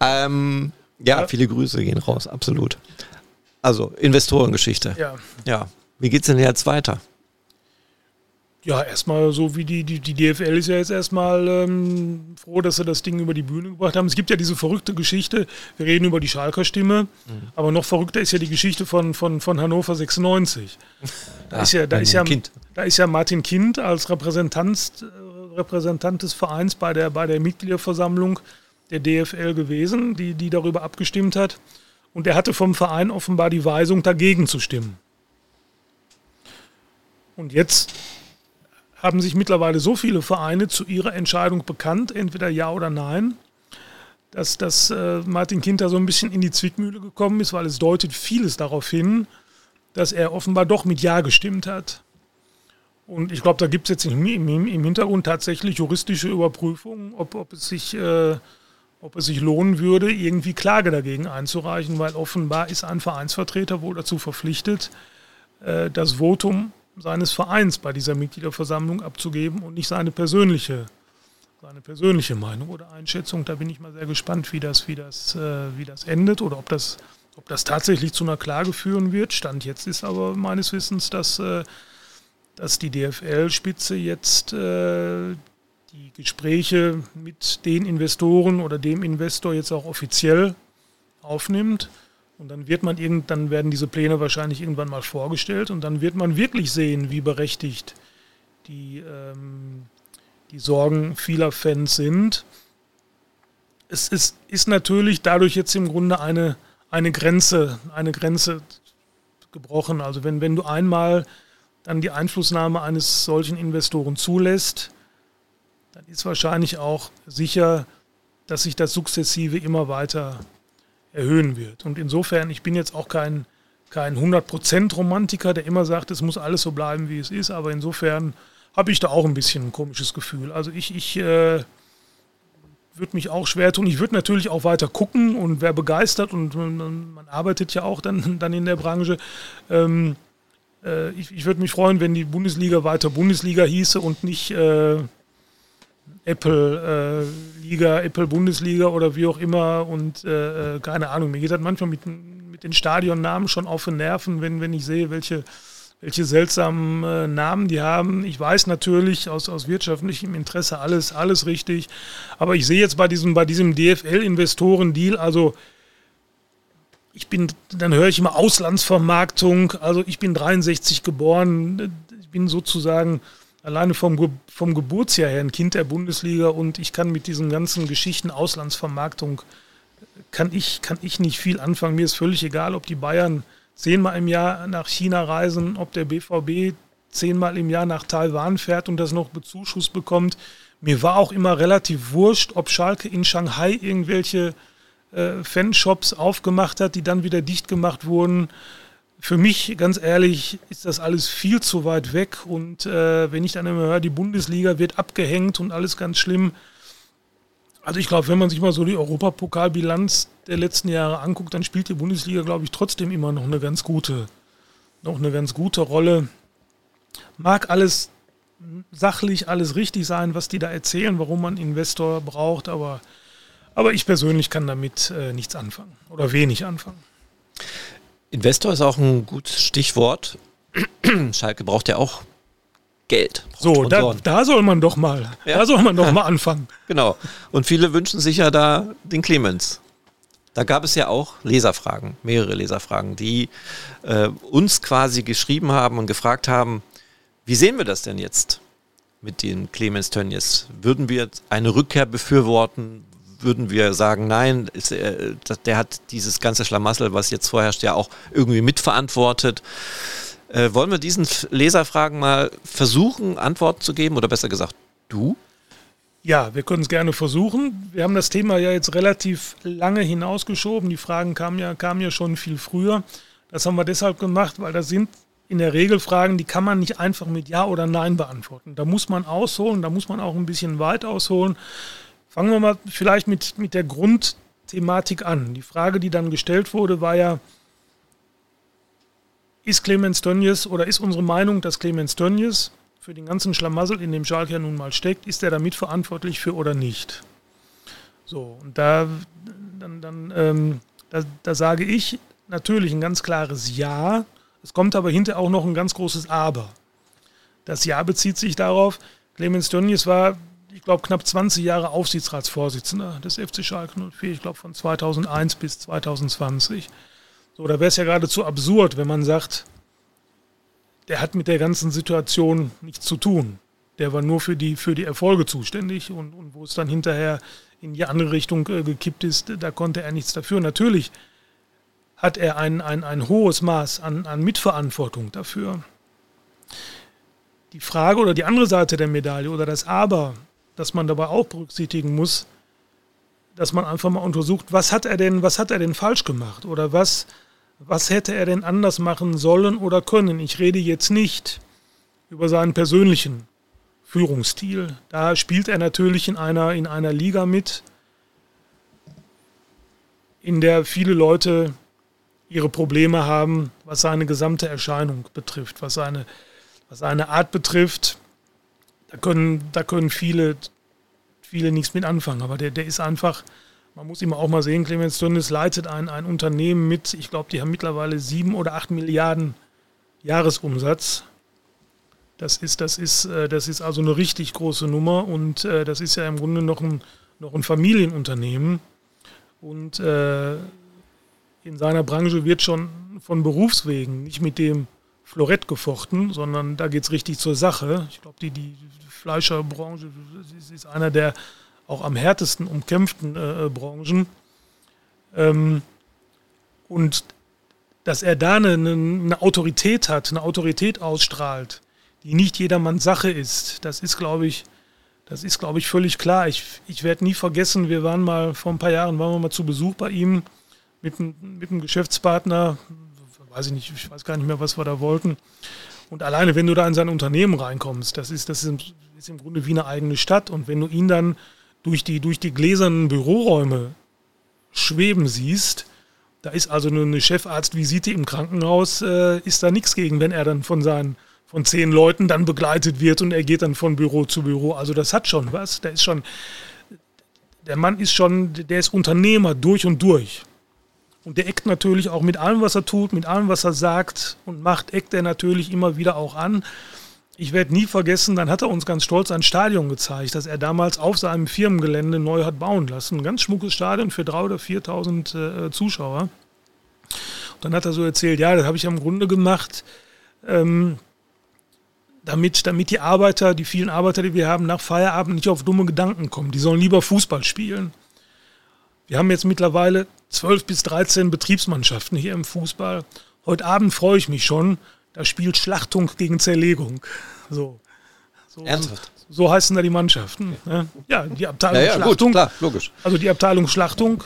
Ähm, ja, viele Grüße gehen raus, absolut. Also Investorengeschichte. Ja. Ja. Wie geht's denn jetzt weiter? Ja, erstmal so wie die, die, die DFL ist ja jetzt erstmal ähm, froh, dass sie das Ding über die Bühne gebracht haben. Es gibt ja diese verrückte Geschichte, wir reden über die Schalker Stimme, mhm. aber noch verrückter ist ja die Geschichte von, von, von Hannover 96. Da, ah, ist ja, da, ist ja, da ist ja Martin Kind als Repräsentant, äh, Repräsentant des Vereins bei der, bei der Mitgliederversammlung der DFL gewesen, die, die darüber abgestimmt hat. Und er hatte vom Verein offenbar die Weisung, dagegen zu stimmen. Und jetzt haben sich mittlerweile so viele Vereine zu ihrer Entscheidung bekannt, entweder ja oder nein, dass, dass äh, Martin Kinter so ein bisschen in die Zwickmühle gekommen ist, weil es deutet vieles darauf hin, dass er offenbar doch mit Ja gestimmt hat. Und ich glaube, da gibt es jetzt im, im, im, Hintergrund tatsächlich juristische Überprüfungen, ob, ob es sich äh, ob es sich lohnen würde, irgendwie Klage dagegen einzureichen, weil offenbar ist ein Vereinsvertreter wohl dazu verpflichtet, äh, das Votum seines Vereins bei dieser Mitgliederversammlung abzugeben und nicht seine persönliche, seine persönliche Meinung oder Einschätzung. Da bin ich mal sehr gespannt, wie das, wie das, äh, wie das endet oder ob das, ob das tatsächlich zu einer Klage führen wird. Stand jetzt ist aber meines Wissens, dass, äh, dass die DFL-Spitze jetzt die Gespräche mit den Investoren oder dem Investor jetzt auch offiziell aufnimmt. Und dann wird man irgend, dann werden diese Pläne wahrscheinlich irgendwann mal vorgestellt und dann wird man wirklich sehen, wie berechtigt die, ähm, die Sorgen vieler Fans sind. Es ist, ist natürlich dadurch jetzt im Grunde eine, eine Grenze, eine Grenze gebrochen. Also wenn, wenn du einmal dann die Einflussnahme eines solchen Investoren zulässt, dann ist wahrscheinlich auch sicher, dass sich das sukzessive immer weiter erhöhen wird. Und insofern, ich bin jetzt auch kein, kein 100% Romantiker, der immer sagt, es muss alles so bleiben, wie es ist, aber insofern habe ich da auch ein bisschen ein komisches Gefühl. Also ich, ich äh, würde mich auch schwer tun. Ich würde natürlich auch weiter gucken und wer begeistert und man, man, arbeitet ja auch dann, dann in der Branche. Ähm, äh, ich, ich würde mich freuen, wenn die Bundesliga weiter Bundesliga hieße und nicht äh, Apple äh, Liga, Apple Bundesliga oder wie auch immer und äh, äh, keine Ahnung, mir geht das manchmal mit, mit den Stadionnamen schon auf den Nerven, wenn, wenn ich sehe, welche, welche seltsamen äh, Namen die haben. Ich weiß natürlich aus, aus wirtschaftlichem Interesse alles, alles richtig, aber ich sehe jetzt bei diesem, bei diesem DFL-Investoren-Deal, also ich bin, dann höre ich immer Auslandsvermarktung, also ich bin 63 geboren, ich bin sozusagen alleine vom, vom Geburtsjahr her ein Kind der Bundesliga und ich kann mit diesen ganzen Geschichten Auslandsvermarktung, kann ich, kann ich nicht viel anfangen. Mir ist völlig egal, ob die Bayern zehnmal im Jahr nach China reisen, ob der BVB zehnmal im Jahr nach Taiwan fährt und das noch Bezuschuss bekommt. Mir war auch immer relativ wurscht, ob Schalke in Shanghai irgendwelche äh, Fanshops aufgemacht hat, die dann wieder dicht gemacht wurden. Für mich, ganz ehrlich, ist das alles viel zu weit weg. Und äh, wenn ich dann immer höre, die Bundesliga wird abgehängt und alles ganz schlimm. Also ich glaube, wenn man sich mal so die Europapokalbilanz der letzten Jahre anguckt, dann spielt die Bundesliga, glaube ich, trotzdem immer noch eine ganz gute, noch eine ganz gute Rolle. Mag alles sachlich, alles richtig sein, was die da erzählen, warum man Investor braucht, aber, aber ich persönlich kann damit äh, nichts anfangen oder wenig anfangen. Investor ist auch ein gutes Stichwort. Schalke braucht ja auch Geld. So, da, da, soll man doch mal, ja. da soll man doch mal anfangen. Genau. Und viele wünschen sich ja da den Clemens. Da gab es ja auch Leserfragen, mehrere Leserfragen, die äh, uns quasi geschrieben haben und gefragt haben, wie sehen wir das denn jetzt mit dem Clemens Tönnies? Würden wir eine Rückkehr befürworten? Würden wir sagen, nein, ist, äh, der hat dieses ganze Schlamassel, was jetzt vorherrscht, ja auch irgendwie mitverantwortet. Äh, wollen wir diesen Leserfragen mal versuchen, Antworten zu geben oder besser gesagt, du? Ja, wir können es gerne versuchen. Wir haben das Thema ja jetzt relativ lange hinausgeschoben. Die Fragen kamen ja, kamen ja schon viel früher. Das haben wir deshalb gemacht, weil da sind in der Regel Fragen, die kann man nicht einfach mit Ja oder Nein beantworten. Da muss man ausholen, da muss man auch ein bisschen weit ausholen. Fangen wir mal vielleicht mit, mit der Grundthematik an. Die Frage, die dann gestellt wurde, war ja, ist Clemens Tönnies oder ist unsere Meinung, dass Clemens Tönnies für den ganzen Schlamassel, in dem Schalke ja nun mal steckt, ist er da mitverantwortlich für oder nicht? So, und da, dann, dann, ähm, da, da sage ich natürlich ein ganz klares Ja. Es kommt aber hinterher auch noch ein ganz großes Aber. Das Ja bezieht sich darauf, Clemens Tönnies war ich glaube, knapp 20 Jahre Aufsichtsratsvorsitzender des FC Schalke 04, ich glaube von 2001 bis 2020. So, da wäre es ja geradezu absurd, wenn man sagt, der hat mit der ganzen Situation nichts zu tun. Der war nur für die, für die Erfolge zuständig und, und wo es dann hinterher in die andere Richtung äh, gekippt ist, da konnte er nichts dafür. Natürlich hat er ein, ein, ein hohes Maß an, an Mitverantwortung dafür. Die Frage oder die andere Seite der Medaille oder das Aber dass man dabei auch berücksichtigen muss, dass man einfach mal untersucht, was hat er denn, was hat er denn falsch gemacht oder was, was hätte er denn anders machen sollen oder können. Ich rede jetzt nicht über seinen persönlichen Führungsstil. Da spielt er natürlich in einer, in einer Liga mit, in der viele Leute ihre Probleme haben, was seine gesamte Erscheinung betrifft, was seine, was seine Art betrifft, da können, da können viele, viele nichts mit anfangen. Aber der, der ist einfach, man muss immer auch mal sehen, Clemens Tönnies leitet ein, ein Unternehmen mit, ich glaube, die haben mittlerweile sieben oder acht Milliarden Jahresumsatz. Das ist, das ist, äh, das ist also eine richtig große Nummer und äh, das ist ja im Grunde noch ein, noch ein Familienunternehmen. Und äh, in seiner Branche wird schon von Berufswegen nicht mit dem Florett gefochten, sondern da geht es richtig zur Sache. Ich glaube, die, die Fleischerbranche ist einer der auch am härtesten umkämpften äh, äh, Branchen. Ähm, und dass er da eine, eine, Autorität hat, eine Autorität ausstrahlt, die nicht jedermanns Sache ist, das ist, glaube ich, das ist, glaube ich, völlig klar. Ich, ich werde nie vergessen, wir waren mal vor ein paar Jahren, waren wir mal zu Besuch bei ihm mit, mit einem Geschäftspartner, weiß ich nicht, ich weiß gar nicht mehr, was wir da wollten. Und alleine, wenn du da in sein Unternehmen reinkommst, das ist, das ist, im Grunde wie eine eigene Stadt. Und wenn du ihn dann durch die, durch die gläsernen Büroräume schweben siehst, da ist also eine Chefarztvisite im Krankenhaus, äh, ist da nichts gegen, wenn er dann von seinen von zehn Leuten dann begleitet wird und er geht dann von Büro zu Büro. Also das hat schon was. Der ist schon, der Mann ist schon, der ist Unternehmer durch und durch. Und der eckt natürlich auch mit allem, was er tut, mit allem, was er sagt und macht, eckt er natürlich immer wieder auch an. Ich werde nie vergessen, dann hat er uns ganz stolz ein Stadion gezeigt, das er damals auf seinem Firmengelände neu hat bauen lassen. Ein ganz schmuckes Stadion für 3.000 oder 4.000 äh, Zuschauer. Und dann hat er so erzählt, ja, das habe ich im Grunde gemacht, ähm, damit, damit die Arbeiter, die vielen Arbeiter, die wir haben, nach Feierabend nicht auf dumme Gedanken kommen. Die sollen lieber Fußball spielen. Wir haben jetzt mittlerweile 12 bis 13 Betriebsmannschaften hier im Fußball. Heute Abend freue ich mich schon. Da spielt Schlachtung gegen Zerlegung. So. so Ernsthaft? So heißen da die Mannschaften. Ne? Ja, die Abteilung ja, ja, Schlachtung. Gut, klar, logisch. Also die Abteilung Schlachtung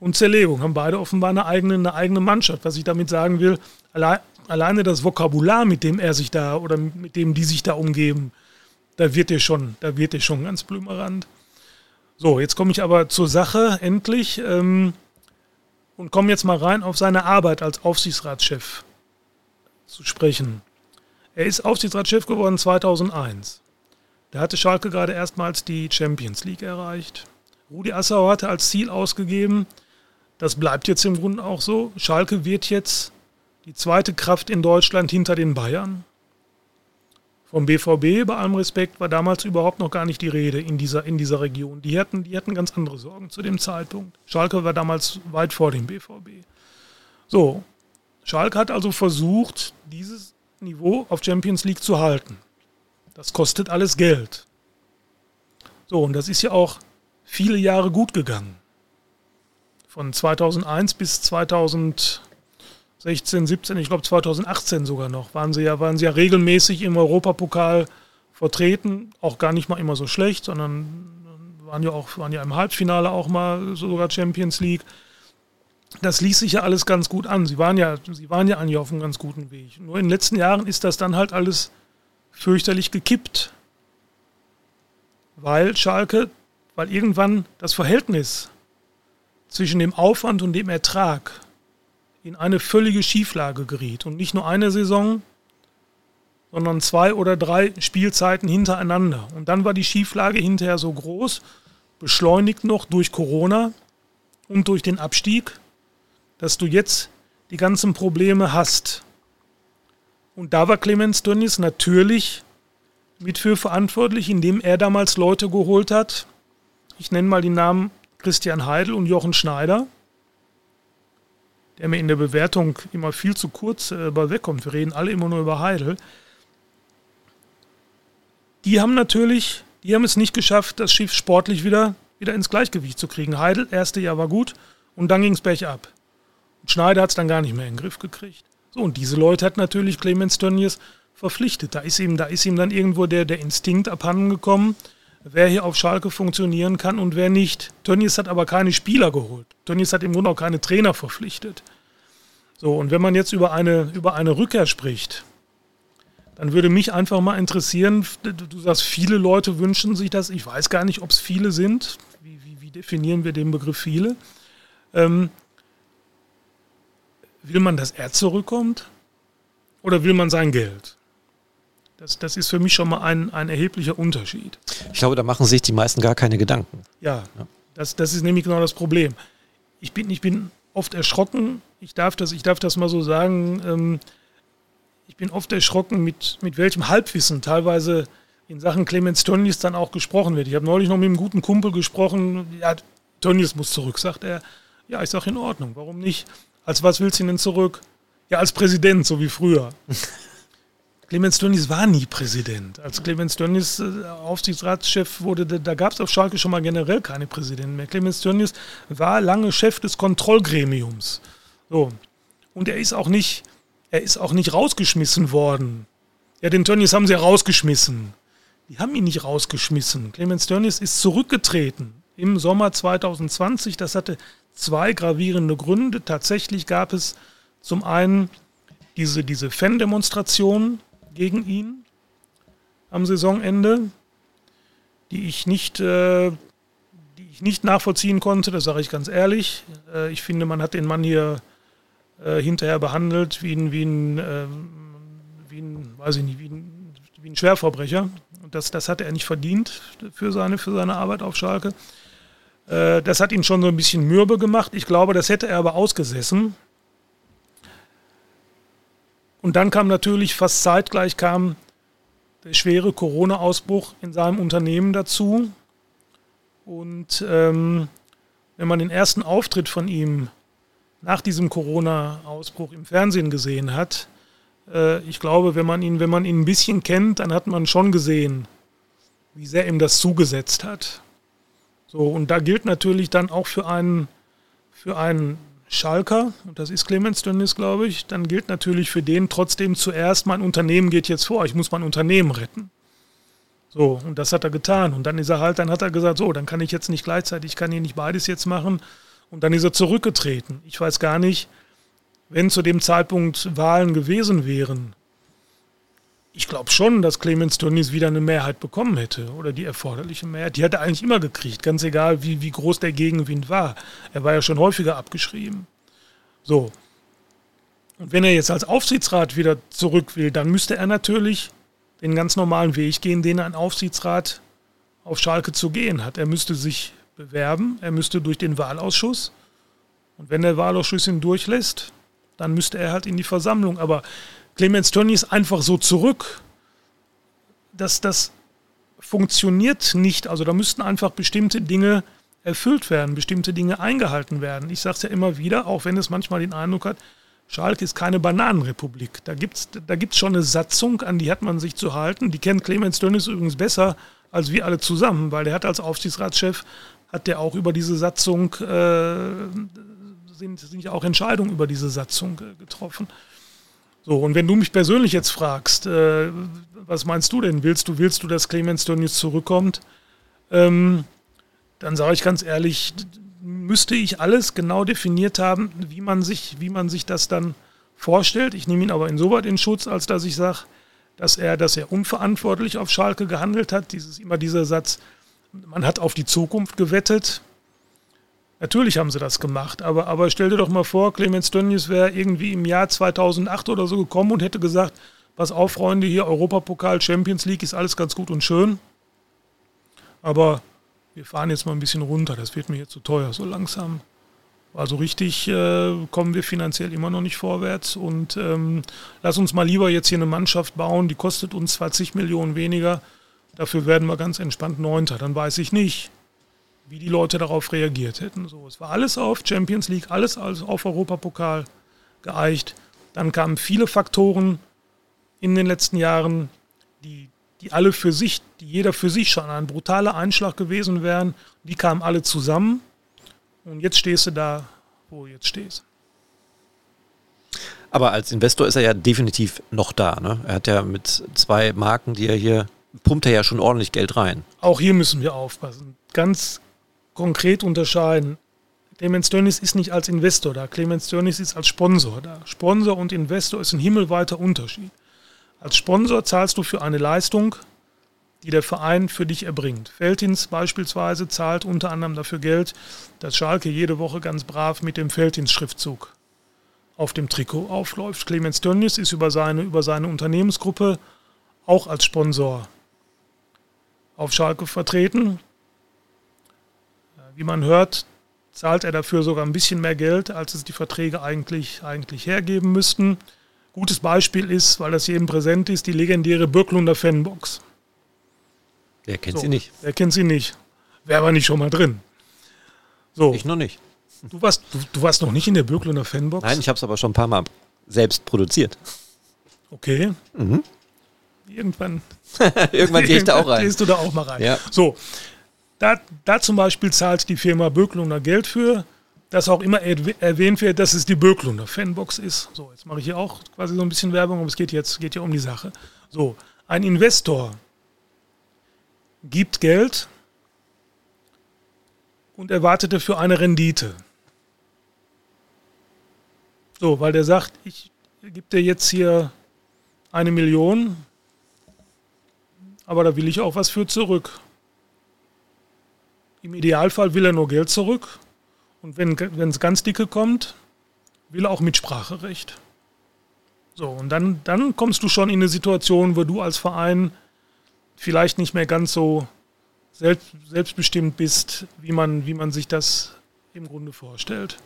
und Zerlegung haben beide offenbar eine eigene, eine eigene Mannschaft. Was ich damit sagen will, allein, alleine das Vokabular, mit dem er sich da oder mit dem die sich da umgeben, da wird er schon, da wird er schon ganz blümerant. So, jetzt komme ich aber zur Sache endlich ähm, und komme jetzt mal rein auf seine Arbeit als Aufsichtsratschef zu sprechen. Er ist Aufsichtsratschef geworden 2001. Da hatte Schalke gerade erstmals die Champions League erreicht. Rudi Assauer hatte als Ziel ausgegeben, das bleibt jetzt im Grunde auch so, Schalke wird jetzt die zweite Kraft in Deutschland hinter den Bayern. Vom BVB, bei allem Respekt, war damals überhaupt noch gar nicht die Rede in dieser, in dieser Region. Die hatten, die hatten ganz andere Sorgen zu dem Zeitpunkt. Schalke war damals weit vor dem BVB. So, Schalke hat also versucht, dieses Niveau auf Champions League zu halten. Das kostet alles Geld. So, und das ist ja auch viele Jahre gut gegangen. Von 2001 bis 2016, 17, ich glaube 2018 sogar noch, waren sie ja, waren sie ja regelmäßig im Europapokal vertreten. Auch gar nicht mal immer so schlecht, sondern waren ja auch waren ja im Halbfinale auch mal sogar Champions League. Das ließ sich ja alles ganz gut an. Sie waren ja, sie waren ja eigentlich auf einem ganz guten Weg. Nur in den letzten Jahren ist das dann halt alles fürchterlich gekippt. Weil Schalke, weil irgendwann das Verhältnis zwischen dem Aufwand und dem Ertrag in eine völlige Schieflage geriet. Und nicht nur eine Saison, sondern zwei oder drei Spielzeiten hintereinander. Und dann war die Schieflage hinterher so groß, beschleunigt noch durch Corona und durch den Abstieg, dass du jetzt die ganzen Probleme hast. Und da war Clemens Dönnies natürlich mit für verantwortlich, indem er damals Leute geholt hat. Ich nenne mal die Namen Christian Heidel und Jochen Schneider, der mir in der Bewertung immer viel zu kurz äh, wegkommt. Wir reden alle immer nur über Heidel. Die haben natürlich, die haben es nicht geschafft, das Schiff sportlich wieder, wieder ins Gleichgewicht zu kriegen. Heidel, erste Jahr war gut und dann ging es bergab. Und Schneider hat es dann gar nicht mehr in den Griff gekriegt. So, und diese Leute hat natürlich Clemens Tönnies verpflichtet. Da ist ihm, da ist ihm dann irgendwo der, der Instinkt abhanden gekommen, wer hier auf Schalke funktionieren kann und wer nicht. Tönnies hat aber keine Spieler geholt. Tönnies hat im Grunde auch keine Trainer verpflichtet. So, und wenn man jetzt über eine, über eine Rückkehr spricht, dann würde mich einfach mal interessieren, du sagst, viele Leute wünschen sich das. Ich weiß gar nicht, ob es viele sind. Wie, wie, wie, definieren wir den Begriff viele? Ähm, will man, dass er zurückkommt? Oder will man sein Geld? Das, das ist für mich schon mal ein, ein erheblicher Unterschied. Ich glaube, da machen sich die meisten gar keine Gedanken. Ja, ja. Das, das ist nämlich genau das Problem. Ich bin, ich bin oft erschrocken, ich darf das, ich darf das mal so sagen, ähm, ich bin oft erschrocken, mit, mit welchem Halbwissen teilweise in Sachen Clemens Tönnies dann auch gesprochen wird. Ich habe neulich noch mit einem guten Kumpel gesprochen, ja, Tönnies muss zurück, sagt er. Ja, ich sage in Ordnung, warum nicht? Als was willst du denn zurück? Ja, als Präsident, so wie früher. Clemens Tönnies war nie Präsident. Als Clemens Tönnies äh, Aufsichtsratschef wurde, da, gab es auf Schalke schon mal generell keine Präsidenten mehr. Clemens Tönnies war lange Chef des Kontrollgremiums. So. Und er ist auch nicht, er ist auch nicht rausgeschmissen worden. Ja, den Tönnies haben sie ja rausgeschmissen. Die haben ihn nicht rausgeschmissen. Clemens Tönnies ist zurückgetreten im Sommer 2020. Das hatte zwei gravierende Gründe. Tatsächlich gab es zum einen diese, diese Fan-Demonstration gegen ihn am Saisonende, die ich nicht, äh, die ich nicht nachvollziehen konnte, das sage ich ganz ehrlich. Äh, ich finde, man hat den Mann hier äh, hinterher behandelt wie ein, wie ein, äh, wie ein, weiß ich nicht, wie ein, wie ein Schwerverbrecher. Und das, das hat er nicht verdient für seine, für seine Arbeit auf Schalke. Äh, das hat ihn schon so ein bisschen mürbe gemacht. Ich glaube, das hätte er aber ausgesessen. Und dann kam natürlich fast zeitgleich kam der schwere Corona-Ausbruch in seinem Unternehmen dazu. Und ähm, wenn man den ersten Auftritt von ihm nach diesem Corona-Ausbruch im Fernsehen gesehen hat, äh, ich glaube, wenn man ihn, wenn man ihn ein bisschen kennt, dann hat man schon gesehen, wie sehr ihm das zugesetzt hat. So, und da gilt natürlich dann auch für einen, für einen Schalker, und das ist Clemens Dönnis, glaube ich, dann gilt natürlich für den trotzdem zuerst, mein Unternehmen geht jetzt vor, ich muss mein Unternehmen retten. So, und das hat er getan. Und dann ist er halt, dann hat er gesagt, so, dann kann ich jetzt nicht gleichzeitig, ich kann hier nicht beides jetzt machen. Und dann ist er zurückgetreten. Ich weiß gar nicht, wenn zu dem Zeitpunkt Wahlen gewesen wären, ich glaube schon, dass Clemens Tönnies wieder eine Mehrheit bekommen hätte oder die erforderliche Mehrheit. Die hat er eigentlich immer gekriegt, ganz egal, wie, wie groß der Gegenwind war. Er war ja schon häufiger abgeschrieben. So. Und wenn er jetzt als Aufsichtsrat wieder zurück will, dann müsste er natürlich den ganz normalen Weg gehen, den ein Aufsichtsrat auf Schalke zu gehen hat. Er müsste sich bewerben, er müsste durch den Wahlausschuss. Und wenn der Wahlausschuss ihn durchlässt, dann müsste er halt in die Versammlung. Aber Clemens Tönnies einfach so zurück, dass das funktioniert nicht. Also da müssten einfach bestimmte Dinge erfüllt werden, bestimmte Dinge eingehalten werden. Ich sage es ja immer wieder, auch wenn es manchmal den Eindruck hat, Schalke ist keine Bananenrepublik. Da gibt es da gibt's schon eine Satzung, an die hat man sich zu halten. Die kennt Clemens Tönnies übrigens besser als wir alle zusammen, weil der hat als Aufsichtsratschef, hat der auch über diese Satzung, äh, sind, sind ja auch Entscheidungen über diese Satzung äh, getroffen. So, und wenn du mich persönlich jetzt fragst, äh, was meinst du denn? Willst du, willst du, dass Clemens Tönnies zurückkommt? Ähm, dann sage ich ganz ehrlich, müsste ich alles genau definiert haben, wie man sich, wie man sich das dann vorstellt. Ich nehme ihn aber insoweit in Schutz, als dass ich sage, dass er, dass er unverantwortlich auf Schalke gehandelt hat. Dieses, immer dieser Satz, man hat auf die Zukunft gewettet. Natürlich haben sie das gemacht, aber, aber stell dir doch mal vor, Clemens Tönnies wäre irgendwie im Jahr 2008 oder so gekommen und hätte gesagt, pass auf, Freunde, hier Europapokal, Champions League ist alles ganz gut und schön, aber wir fahren jetzt mal ein bisschen runter, das wird mir hier zu teuer, so langsam. Also richtig äh, kommen wir finanziell immer noch nicht vorwärts und ähm, lass uns mal lieber jetzt hier eine Mannschaft bauen, die kostet uns 20 Millionen weniger, dafür werden wir ganz entspannt Neunter, dann weiß ich nicht, wie die Leute darauf reagiert hätten. So, es war alles auf Champions League, alles auf Europapokal geeicht. Dann kamen viele Faktoren in den letzten Jahren, die, die alle für sich, die jeder für sich schon ein brutaler Einschlag gewesen wären. Die kamen alle zusammen. Und jetzt stehst du da, wo du jetzt stehst. Aber als Investor ist er ja definitiv noch da. Ne? Er hat ja mit zwei Marken, die er hier pumpt er ja schon ordentlich Geld rein. Auch hier müssen wir aufpassen. Ganz, konkret unterscheiden. Clemens Dönnis ist nicht als Investor da, Clemens Dönnis ist als Sponsor da. Sponsor und Investor ist ein himmelweiter Unterschied. Als Sponsor zahlst du für eine Leistung, die der Verein für dich erbringt. Feldins beispielsweise zahlt unter anderem dafür Geld, dass Schalke jede Woche ganz brav mit dem Feldins-Schriftzug auf dem Trikot aufläuft. Clemens Tönnies ist über seine, über seine Unternehmensgruppe auch als Sponsor auf Schalke vertreten. Wie man hört, zahlt er dafür sogar ein bisschen mehr Geld, als es die Verträge eigentlich, eigentlich hergeben müssten. Gutes Beispiel ist, weil das jedem präsent ist, die legendäre Birklunder Fanbox. Wer kennt so, sie nicht? Wer kennt sie nicht? Wäre aber nicht schon mal drin. So. Ich noch nicht. Du warst, du, du warst noch nicht in der Birklunder Fanbox? Nein, ich habe es aber schon ein paar Mal selbst produziert. Okay. Mhm. Irgendwann. Irgendwann gehe ich da auch rein. Gehst du da auch mal rein. Ja. So, da, da zum Beispiel zahlt die Firma Böcklunder Geld für, dass auch immer erwähnt wird, dass es die Böcklunder Fanbox ist. So, jetzt mache ich hier auch quasi so ein bisschen Werbung, aber es geht jetzt geht ja um die Sache. So, ein Investor gibt Geld und erwartet dafür eine Rendite. So, weil der sagt, ich gebe dir jetzt hier eine Million, aber da will ich auch was für zurück. Im Idealfall will er nur Geld zurück. Und wenn es ganz dicke kommt, will er auch Mitspracherecht. So, und dann, dann kommst du schon in eine Situation, wo du als Verein vielleicht nicht mehr ganz so selbst, selbstbestimmt bist, wie man, wie man sich das im Grunde vorstellt.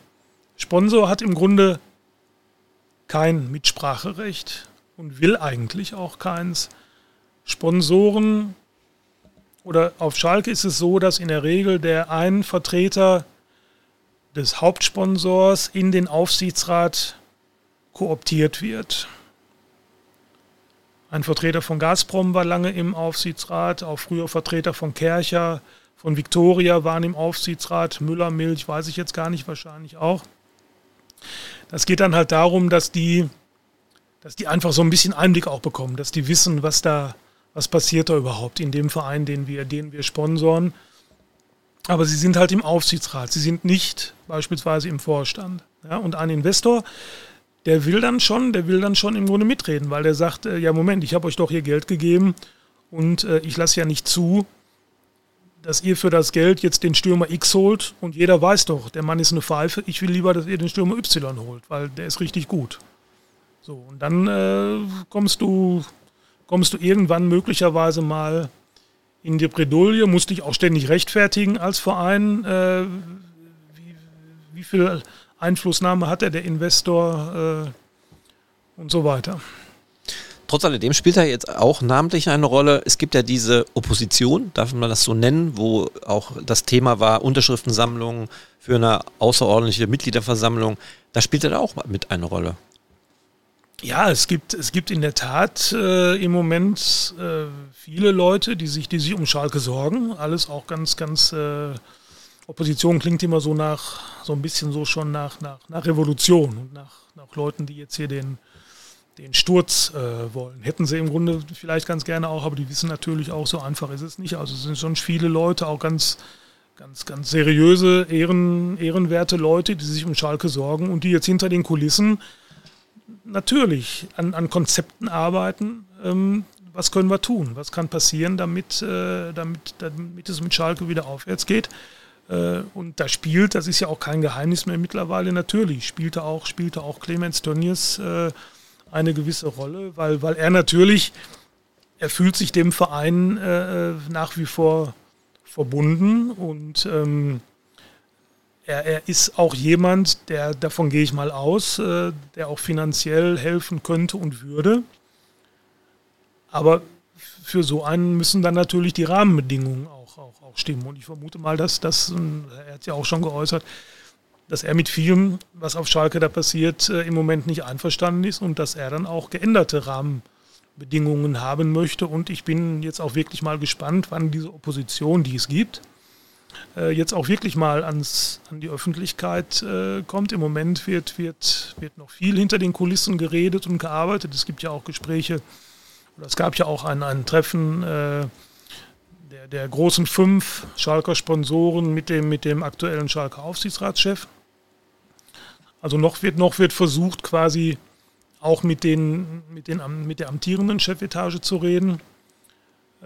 Sponsor hat im Grunde kein Mitspracherecht und will eigentlich auch keins. Sponsoren oder auf Schalke ist es so, dass in der Regel der ein Vertreter des Hauptsponsors in den Aufsichtsrat kooptiert wird. Ein Vertreter von Gazprom war lange im Aufsichtsrat, auch früher Vertreter von Kercher, von Victoria waren im Aufsichtsrat, Müller, Milch, weiß ich jetzt gar nicht, wahrscheinlich auch. Das geht dann halt darum, dass die, dass die einfach so ein bisschen Einblick auch bekommen, dass die wissen, was da, was passiert da überhaupt in dem Verein, den wir, den wir sponsoren. Aber sie sind halt im Aufsichtsrat. Sie sind nicht beispielsweise im Vorstand. Ja, und ein Investor, der will dann schon, der will dann schon im Grunde mitreden, weil der sagt, äh, ja Moment, ich habe euch doch hier Geld gegeben und äh, ich lasse ja nicht zu, dass ihr für das Geld jetzt den Stürmer X holt und jeder weiß doch, der Mann ist eine Pfeife, ich will lieber, dass ihr den Stürmer Y holt, weil der ist richtig gut. So, und dann äh, kommst du, kommst du irgendwann möglicherweise mal in die Bredouille, musst dich auch ständig rechtfertigen als Verein. Äh, wie, wie, viel Einflussnahme hat er, der Investor äh, und so weiter. Trotz alledem spielt er jetzt auch namentlich eine Rolle. Es gibt ja diese Opposition, darf man das so nennen, wo auch das Thema war Unterschriftensammlung für eine außerordentliche Mitgliederversammlung. Da spielt er auch mit eine Rolle. Ja, es gibt, es gibt in der Tat äh, im Moment äh, viele Leute, die sich, die sich um Schalke sorgen. Alles auch ganz, ganz äh, Opposition klingt immer so nach, so ein bisschen so schon nach, nach, nach Revolution und nach, nach Leuten, die jetzt hier den, den Sturz äh, wollen. Hätten sie im Grunde vielleicht ganz gerne auch, aber die wissen natürlich auch, so einfach ist es nicht. Also es sind schon viele Leute, auch ganz, ganz, ganz seriöse, ehren, ehrenwerte Leute, die sich um Schalke sorgen und die jetzt hinter den Kulissen natürlich an, an Konzepten arbeiten. Ähm, was können wir tun? Was kann passieren, damit, äh, damit, damit es mit Schalke wieder aufwärts geht? Äh, und da spielt, das ist ja auch kein Geheimnis mehr mittlerweile, natürlich spielte auch, spielte auch Clemens Tönnies äh, eine gewisse Rolle, weil, weil er natürlich, er fühlt sich dem Verein äh, nach wie vor verbunden und ähm, er, er, ist auch jemand, der, davon gehe ich mal aus, äh, der auch finanziell helfen könnte und würde. Aber für so einen müssen dann natürlich die Rahmenbedingungen auch, auch, auch stimmen. Und ich vermute mal, dass das, er hat ja auch schon geäußert, dass er mit vielem, was auf Schalke da passiert, äh, im Moment nicht einverstanden ist und dass er dann auch geänderte Rahmenbedingungen haben möchte. Und ich bin jetzt auch wirklich mal gespannt, wann diese Opposition, die es gibt, jetzt auch wirklich mal ans, an die Öffentlichkeit äh, kommt. Im Moment wird, wird, wird noch viel hinter den Kulissen geredet und gearbeitet. Es gibt ja auch Gespräche, oder es gab ja auch ein, ein Treffen der, der großen fünf Schalker Sponsoren mit dem, mit dem aktuellen Schalker Aufsichtsratschef. Also noch wird, noch wird versucht, quasi auch mit, den, mit, den, mit der amtierenden Chefetage zu reden.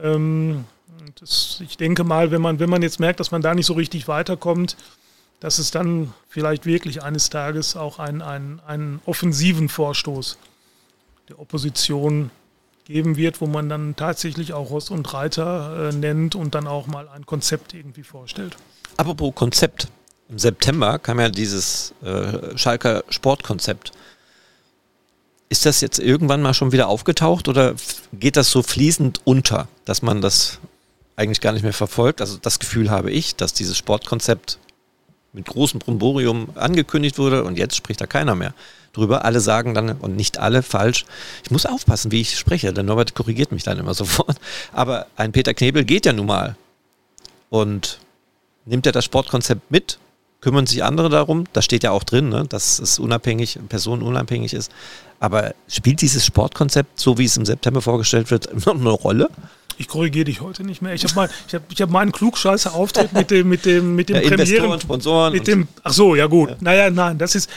Ähm, das, ich denke mal, wenn man, wenn man jetzt merkt, dass man da nicht so richtig weiterkommt, dass es dann vielleicht wirklich eines Tages auch einen, einen, einen offensiven Vorstoß der Opposition geben wird, wo man dann tatsächlich auch Ross und Reiter äh, nennt und dann auch mal ein Konzept irgendwie vorstellt. Apropos Konzept, im September kam ja dieses äh, Schalker Sportkonzept. Ist das jetzt irgendwann mal schon wieder aufgetaucht oder geht das so fließend unter, dass man das eigentlich gar nicht mehr verfolgt? Also das Gefühl habe ich, dass dieses Sportkonzept mit großem Bromborium angekündigt wurde und jetzt spricht da keiner mehr drüber. Alle sagen dann, und nicht alle, falsch. Ich muss aufpassen, wie ich spreche, denn Norbert korrigiert mich dann immer sofort. Aber ein Peter Knebel geht ja nun mal. Und nimmt er das Sportkonzept mit kümmern sich andere darum. Das steht ja auch drin, ne? dass es unabhängig, personenunabhängig ist. Aber spielt dieses Sportkonzept, so wie es im September vorgestellt wird, noch eine Rolle? Ich korrigiere dich heute nicht mehr. Ich habe mal, ich habe, ich habe meinen klugscheißer Auftritt mit dem, mit dem, mit dem ja, Premieren, Sponsoren, mit dem. Ach so, ja gut. Ja. Naja, nein, das ist,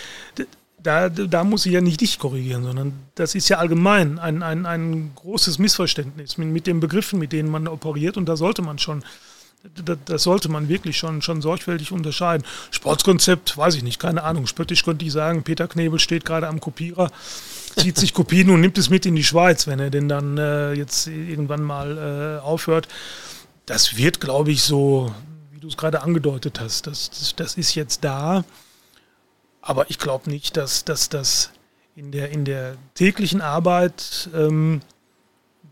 da, da muss ich ja nicht dich korrigieren, sondern das ist ja allgemein ein, ein, ein großes Missverständnis mit, mit den Begriffen, mit denen man operiert und da sollte man schon das sollte man wirklich schon, schon sorgfältig unterscheiden. Sportskonzept, weiß ich nicht, keine Ahnung. Spöttisch könnte ich sagen, Peter Knebel steht gerade am Kopierer, zieht sich Kopien und nimmt es mit in die Schweiz, wenn er denn dann äh, jetzt irgendwann mal äh, aufhört. Das wird, glaube ich, so, wie du es gerade angedeutet hast, das, das, das, ist jetzt da. Aber ich glaube nicht, dass, das in der, in der täglichen Arbeit ähm,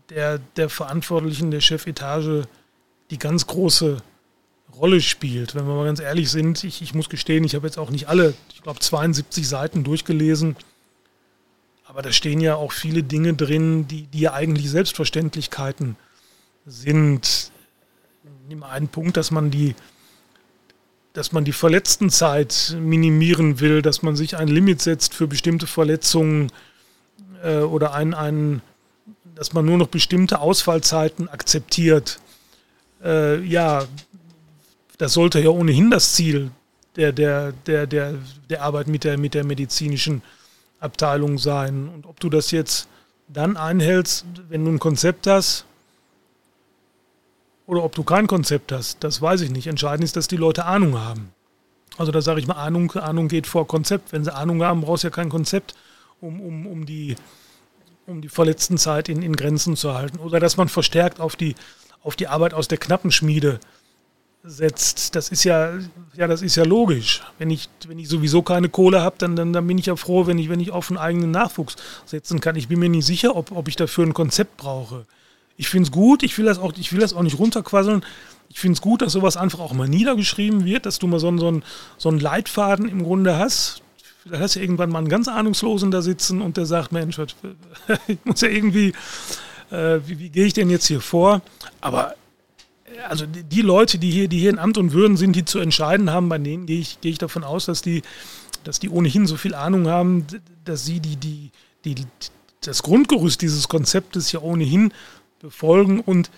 der, der Verantwortlichen der Chefetage die ganz große Rolle spielt. Wenn wir mal ganz ehrlich sind, ich, ich muss gestehen, ich habe jetzt auch nicht alle, ich glaube 72 Seiten durchgelesen. Aber da stehen ja auch viele Dinge drin, die, die ja eigentlich Selbstverständlichkeiten sind. Nimm einen Punkt, dass man die, dass man die Verletztenzeit minimieren will, dass man sich ein Limit setzt für bestimmte Verletzungen äh, oder ein, ein, dass man nur noch bestimmte Ausfallzeiten akzeptiert äh, ja, das sollte ja ohnehin das Ziel der, der, der, der, der Arbeit mit der, mit der medizinischen Abteilung sein. Und ob du das jetzt dann einhältst, wenn du ein Konzept hast, oder ob du kein Konzept hast, das weiß ich nicht. Entscheidend ist, dass die Leute Ahnung haben. Also da sage ich mal, Ahnung, Ahnung geht vor Konzept. Wenn sie Ahnung haben, brauchst du ja kein Konzept, um, um, um, die, um die verletzten Zeit in, in Grenzen zu halten. Oder dass man verstärkt auf die, auf die Arbeit aus der Knappenschmiede setzt. Das ist ja, ja, das ist ja logisch. Wenn ich, wenn ich sowieso keine Kohle habe, dann, dann, dann bin ich ja froh, wenn ich, wenn ich auf einen eigenen Nachwuchs setzen kann. Ich bin mir nicht sicher, ob, ob ich dafür ein Konzept brauche. Ich finde es gut, ich will, das auch, ich will das auch nicht runterquasseln. Ich finde es gut, dass sowas einfach auch mal niedergeschrieben wird, dass du mal so, so, einen, so einen Leitfaden im Grunde hast. Da hast du irgendwann mal einen ganz Ahnungslosen da sitzen und der sagt, Mensch, ich muss ja irgendwie, äh, wie, wie gehe ich denn jetzt hier vor? Aber also die, Leute, die hier, die hier in Amt und Würden sind, die zu entscheiden haben, bei denen gehe ich, gehe ich davon aus, dass die, dass die ohnehin so viel Ahnung haben, dass sie die, die, die, das Grundgerüst dieses Konzeptes ja ohnehin befolgen und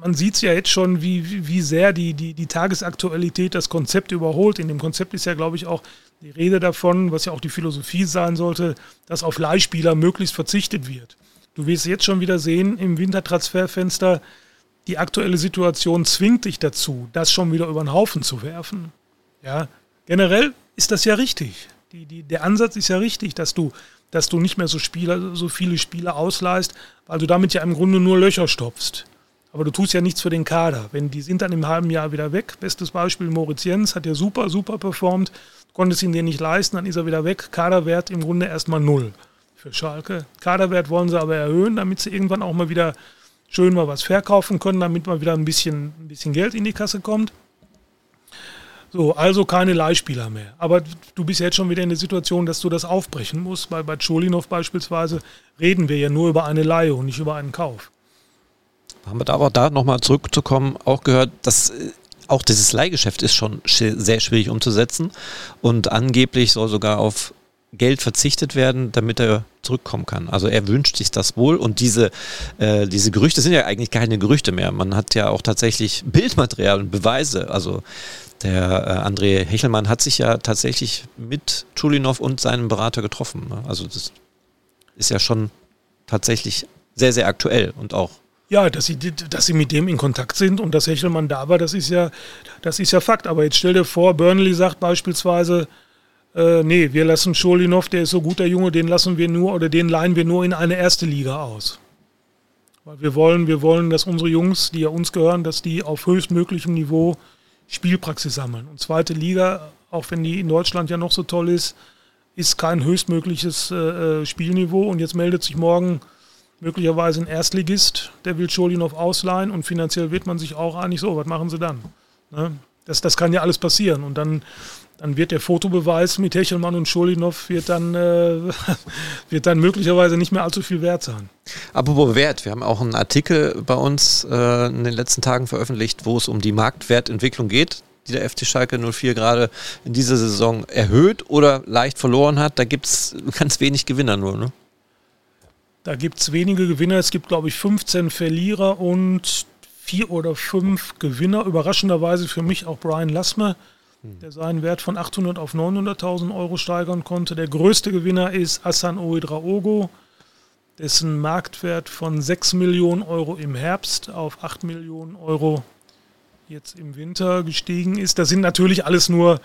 man sieht es ja jetzt schon, wie, wie sehr die, die, die Tagesaktualität das Konzept überholt. In dem Konzept ist ja, glaube ich, auch die Rede davon, was ja auch die Philosophie sein sollte, dass auf Leihspieler möglichst verzichtet wird. Du wirst jetzt schon wieder sehen, im Wintertransferfenster, die aktuelle Situation zwingt dich dazu, das schon wieder über den Haufen zu werfen. Ja, generell ist das ja richtig. Die, die, der Ansatz ist ja richtig, dass du dass du nicht mehr so, Spieler, so viele Spieler ausleihst, weil du damit ja im Grunde nur Löcher stopfst. Aber du tust ja nichts für den Kader. Wenn die sind dann im halben Jahr wieder weg. Bestes Beispiel Moritz Jens hat ja super, super performt. Konntest ihn dir nicht leisten, dann ist er wieder weg. Kaderwert im Grunde erstmal null für Schalke. Kaderwert wollen sie aber erhöhen, damit sie irgendwann auch mal wieder schön mal was verkaufen können, damit mal wieder ein bisschen, ein bisschen Geld in die Kasse kommt. So, also keine Leihspieler mehr. Aber du bist jetzt schon wieder in der Situation, dass du das aufbrechen musst. Bei, bei Cholinov beispielsweise reden wir ja nur über eine Leihe und nicht über einen Kauf. Haben wir da aber da nochmal zurückzukommen, auch gehört, dass äh, auch dieses Leihgeschäft ist schon sehr schwierig umzusetzen und angeblich soll sogar auf Geld verzichtet werden, damit er zurückkommen kann. Also er wünscht sich das wohl und diese, äh, diese Gerüchte sind ja eigentlich keine Gerüchte mehr. Man hat ja auch tatsächlich Bildmaterial und Beweise. Also der äh, André Hechelmann hat sich ja tatsächlich mit Chulinov und seinem Berater getroffen. Ne? Also das ist ja schon tatsächlich sehr, sehr aktuell und auch ja, dass sie, dass sie mit dem in Kontakt sind und dass Hechelmann da war, das ist ja, das ist ja Fakt. Aber jetzt stell dir vor, Burnley sagt beispielsweise, äh, nee, wir lassen Scholinov, der ist so gut, der Junge, den lassen wir nur oder den leihen wir nur in eine erste Liga aus. Weil wir wollen, wir wollen, dass unsere Jungs, die ja uns gehören, dass die auf höchstmöglichem Niveau Spielpraxis sammeln. Und zweite Liga, auch wenn die in Deutschland ja noch so toll ist, ist kein höchstmögliches äh, äh Spielniveau. Und jetzt meldet sich morgen möglicherweise ein Erstligist, der will Scholinov ausleihen und finanziell wird man sich auch einig, so, was machen sie dann? Ne? Das, das kann ja alles passieren. Und dann dann wird der Fotobeweis mit Hechelmann und Schulinov wird dann, äh, wird dann möglicherweise nicht mehr allzu viel wert sein. Apropos Wert, wir haben auch einen Artikel bei uns äh, in den letzten Tagen veröffentlicht, wo es um die Marktwertentwicklung geht, die der FC Schalke 04 gerade in dieser Saison erhöht oder leicht verloren hat. Da gibt es ganz wenig Gewinner nur, ne? Da gibt es wenige Gewinner. Es gibt, glaube ich, 15 Verlierer und vier oder fünf Gewinner. Überraschenderweise für mich auch Brian Lassmer der seinen Wert von 800 auf 900.000 Euro steigern konnte. Der größte Gewinner ist Hassan Ouedraogo, dessen Marktwert von 6 Millionen Euro im Herbst auf 8 Millionen Euro jetzt im Winter gestiegen ist. Das sind natürlich alles nur,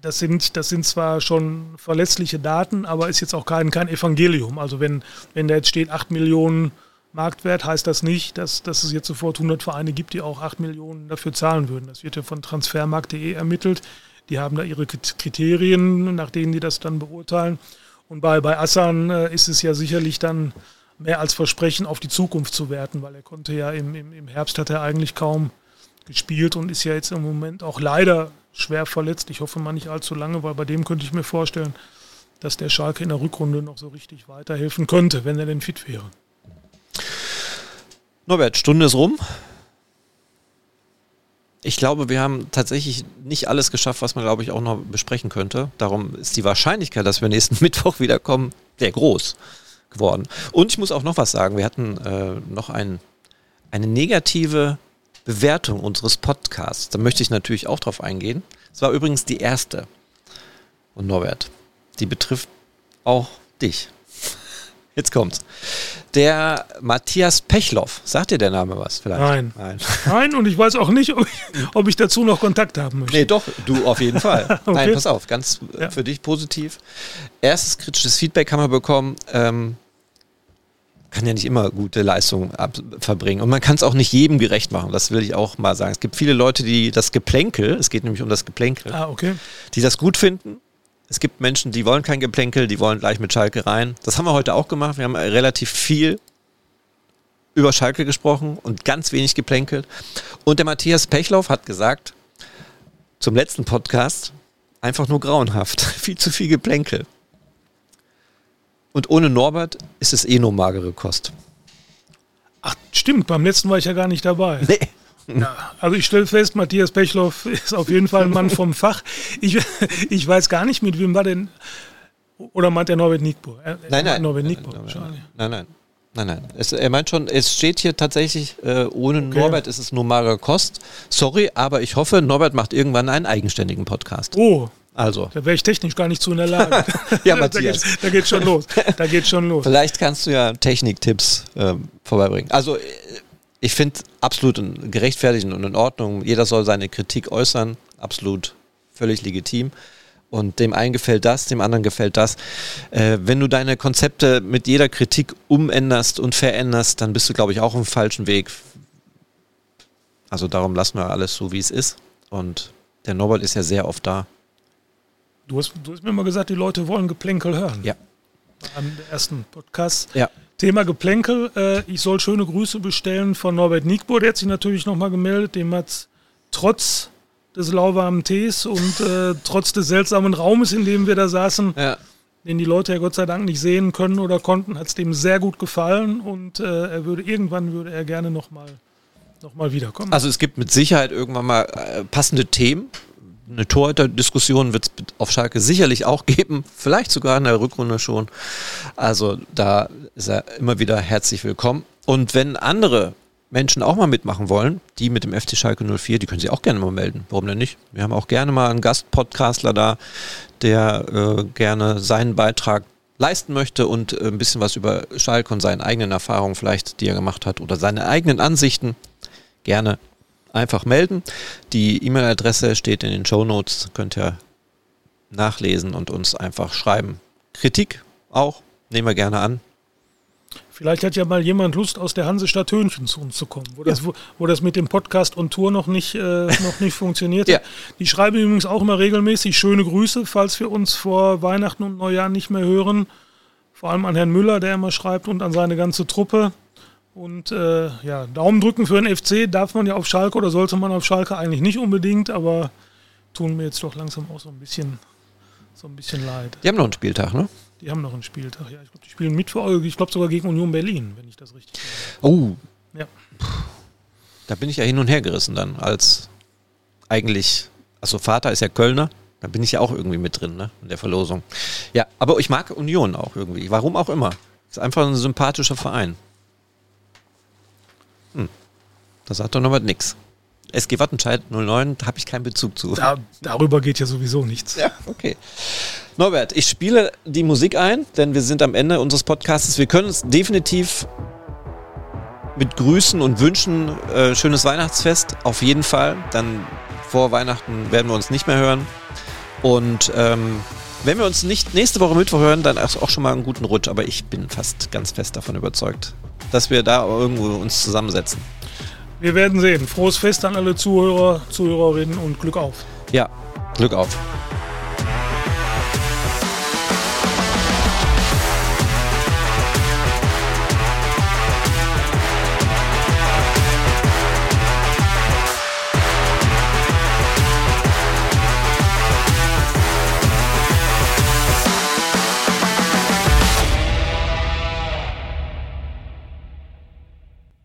das sind, das sind zwar schon verlässliche Daten, aber ist jetzt auch kein, kein Evangelium. Also wenn, wenn da jetzt steht 8 Millionen Euro, Marktwert heißt das nicht, dass, dass es jetzt sofort 100 Vereine gibt, die auch 8 Millionen dafür zahlen würden. Das wird ja von transfermarkt.de ermittelt. Die haben da ihre Kriterien, nach denen die das dann beurteilen. Und bei, bei Assan äh, ist es ja sicherlich dann mehr als Versprechen auf die Zukunft zu werten, weil er konnte ja im, im, im Herbst hat er eigentlich kaum gespielt und ist ja jetzt im Moment auch leider schwer verletzt. Ich hoffe mal nicht allzu lange, weil bei dem könnte ich mir vorstellen, dass der Schalke in der Rückrunde noch so richtig weiterhelfen könnte, wenn er denn fit wäre. Norbert, Stunde ist rum. Ich glaube, wir haben tatsächlich nicht alles geschafft, was man, glaube ich, auch noch besprechen könnte. Darum ist die Wahrscheinlichkeit, dass wir nächsten Mittwoch wiederkommen, sehr groß geworden. Und ich muss auch noch was sagen. Wir hatten äh, noch ein, eine negative Bewertung unseres Podcasts. Da möchte ich natürlich auch drauf eingehen. Es war übrigens die erste. Und Norbert, die betrifft auch dich. Jetzt kommt's. Der Matthias Pechloff, sagt dir der Name was vielleicht? Nein. Nein. Nein, und ich weiß auch nicht, ob ich, ob ich, dazu noch Kontakt haben möchte. Nee, doch, du auf jeden Fall. okay. Nein, pass auf, ganz ja. für dich positiv. Erstes kritisches Feedback haben wir bekommen. Ähm, kann ja nicht immer gute Leistungen verbringen. Und man kann es auch nicht jedem gerecht machen, das will ich auch mal sagen. Es gibt viele Leute, die das Geplänkel, es geht nämlich um das Geplänkel, ah, okay. die das gut finden. Es gibt Menschen, die wollen kein Geplänkel, die wollen gleich mit Schalke rein. Das haben wir heute auch gemacht. Wir haben relativ viel über Schalke gesprochen und ganz wenig geplänkelt. Und der Matthias Pechlauf hat gesagt, zum letzten Podcast, einfach nur grauenhaft. viel zu viel Geplänkel. Und ohne Norbert ist es eh nur magere Kost. Ach, stimmt, beim letzten war ich ja gar nicht dabei. Nee. Ja, also ich stelle fest, Matthias Pechloff ist auf jeden Fall ein Mann vom Fach. Ich, ich weiß gar nicht, mit wem war denn. Oder meint er Norbert Nickbo? Nein, nein. Norbert Nickbo, nein, nein, nein. Nein, nein. Es, er meint schon, es steht hier tatsächlich, äh, ohne okay. Norbert ist es nur magere Kost. Sorry, aber ich hoffe, Norbert macht irgendwann einen eigenständigen Podcast. Oh, also. Da wäre ich technisch gar nicht zu in der Lage. ja, Matthias. da, geht, da geht schon los. Da geht schon los. Vielleicht kannst du ja Techniktipps äh, vorbeibringen. Also äh, ich finde absolut gerechtfertigt und in Ordnung. Jeder soll seine Kritik äußern. Absolut völlig legitim. Und dem einen gefällt das, dem anderen gefällt das. Äh, wenn du deine Konzepte mit jeder Kritik umänderst und veränderst, dann bist du, glaube ich, auch im falschen Weg. Also darum lassen wir alles so, wie es ist. Und der Norbert ist ja sehr oft da. Du hast, du hast mir mal gesagt, die Leute wollen Geplänkel hören. Ja. Am ersten Podcast. Ja. Thema Geplänkel. Äh, ich soll schöne Grüße bestellen von Norbert Nickbo. Der hat sich natürlich nochmal gemeldet. Dem hat trotz des lauwarmen Tees und äh, trotz des seltsamen Raumes, in dem wir da saßen, ja. den die Leute ja Gott sei Dank nicht sehen können oder konnten, hat es dem sehr gut gefallen und äh, er würde irgendwann würde er gerne nochmal noch mal wiederkommen. Also es gibt mit Sicherheit irgendwann mal äh, passende Themen, eine Torhüter-Diskussion wird es auf Schalke sicherlich auch geben, vielleicht sogar in der Rückrunde schon. Also da ist er immer wieder herzlich willkommen. Und wenn andere Menschen auch mal mitmachen wollen, die mit dem FC Schalke 04, die können sich auch gerne mal melden. Warum denn nicht? Wir haben auch gerne mal einen Gastpodcastler da, der äh, gerne seinen Beitrag leisten möchte und äh, ein bisschen was über Schalke und seine eigenen Erfahrungen vielleicht, die er gemacht hat oder seine eigenen Ansichten gerne einfach melden. Die E-Mail-Adresse steht in den Show Notes, könnt ihr nachlesen und uns einfach schreiben. Kritik auch, nehmen wir gerne an. Vielleicht hat ja mal jemand Lust, aus der Hansestadt Hönchen zu uns zu kommen, wo, ja. das, wo, wo, das mit dem Podcast und Tour noch nicht, äh, noch nicht funktioniert ja. Die schreiben übrigens auch immer regelmäßig schöne Grüße, falls wir uns vor Weihnachten und Neujahr nicht mehr hören. Vor allem an Herrn Müller, der immer schreibt, und an seine ganze Truppe. Und äh, ja, Daumen drücken für den FC darf man ja auf Schalke oder sollte man auf Schalke eigentlich nicht unbedingt, aber tun mir jetzt doch langsam auch so ein bisschen, so ein bisschen leid. Die haben noch einen Spieltag, ne? Die haben noch einen Spieltag, ja. Ich glaube, die spielen mit für ich glaube sogar gegen Union Berlin, wenn ich das richtig sehe. Oh. Ja. Da bin ich ja hin und her gerissen dann, als eigentlich, also Vater ist ja Kölner, da bin ich ja auch irgendwie mit drin, ne? In der Verlosung. Ja, aber ich mag Union auch irgendwie. Warum auch immer. Ist einfach ein sympathischer Verein. Hm. Da sagt doch noch was nix. SG Wattenscheid 09, da habe ich keinen Bezug zu. Da, darüber geht ja sowieso nichts. Ja, okay. Norbert, ich spiele die Musik ein, denn wir sind am Ende unseres Podcasts. Wir können uns definitiv mit Grüßen und Wünschen äh, schönes Weihnachtsfest auf jeden Fall. Dann vor Weihnachten werden wir uns nicht mehr hören. Und ähm, wenn wir uns nicht nächste Woche Mittwoch hören, dann auch schon mal einen guten Rutsch. Aber ich bin fast ganz fest davon überzeugt, dass wir da irgendwo uns zusammensetzen. Wir werden sehen. Frohes Fest an alle Zuhörer, Zuhörerinnen und Glück auf. Ja, Glück auf.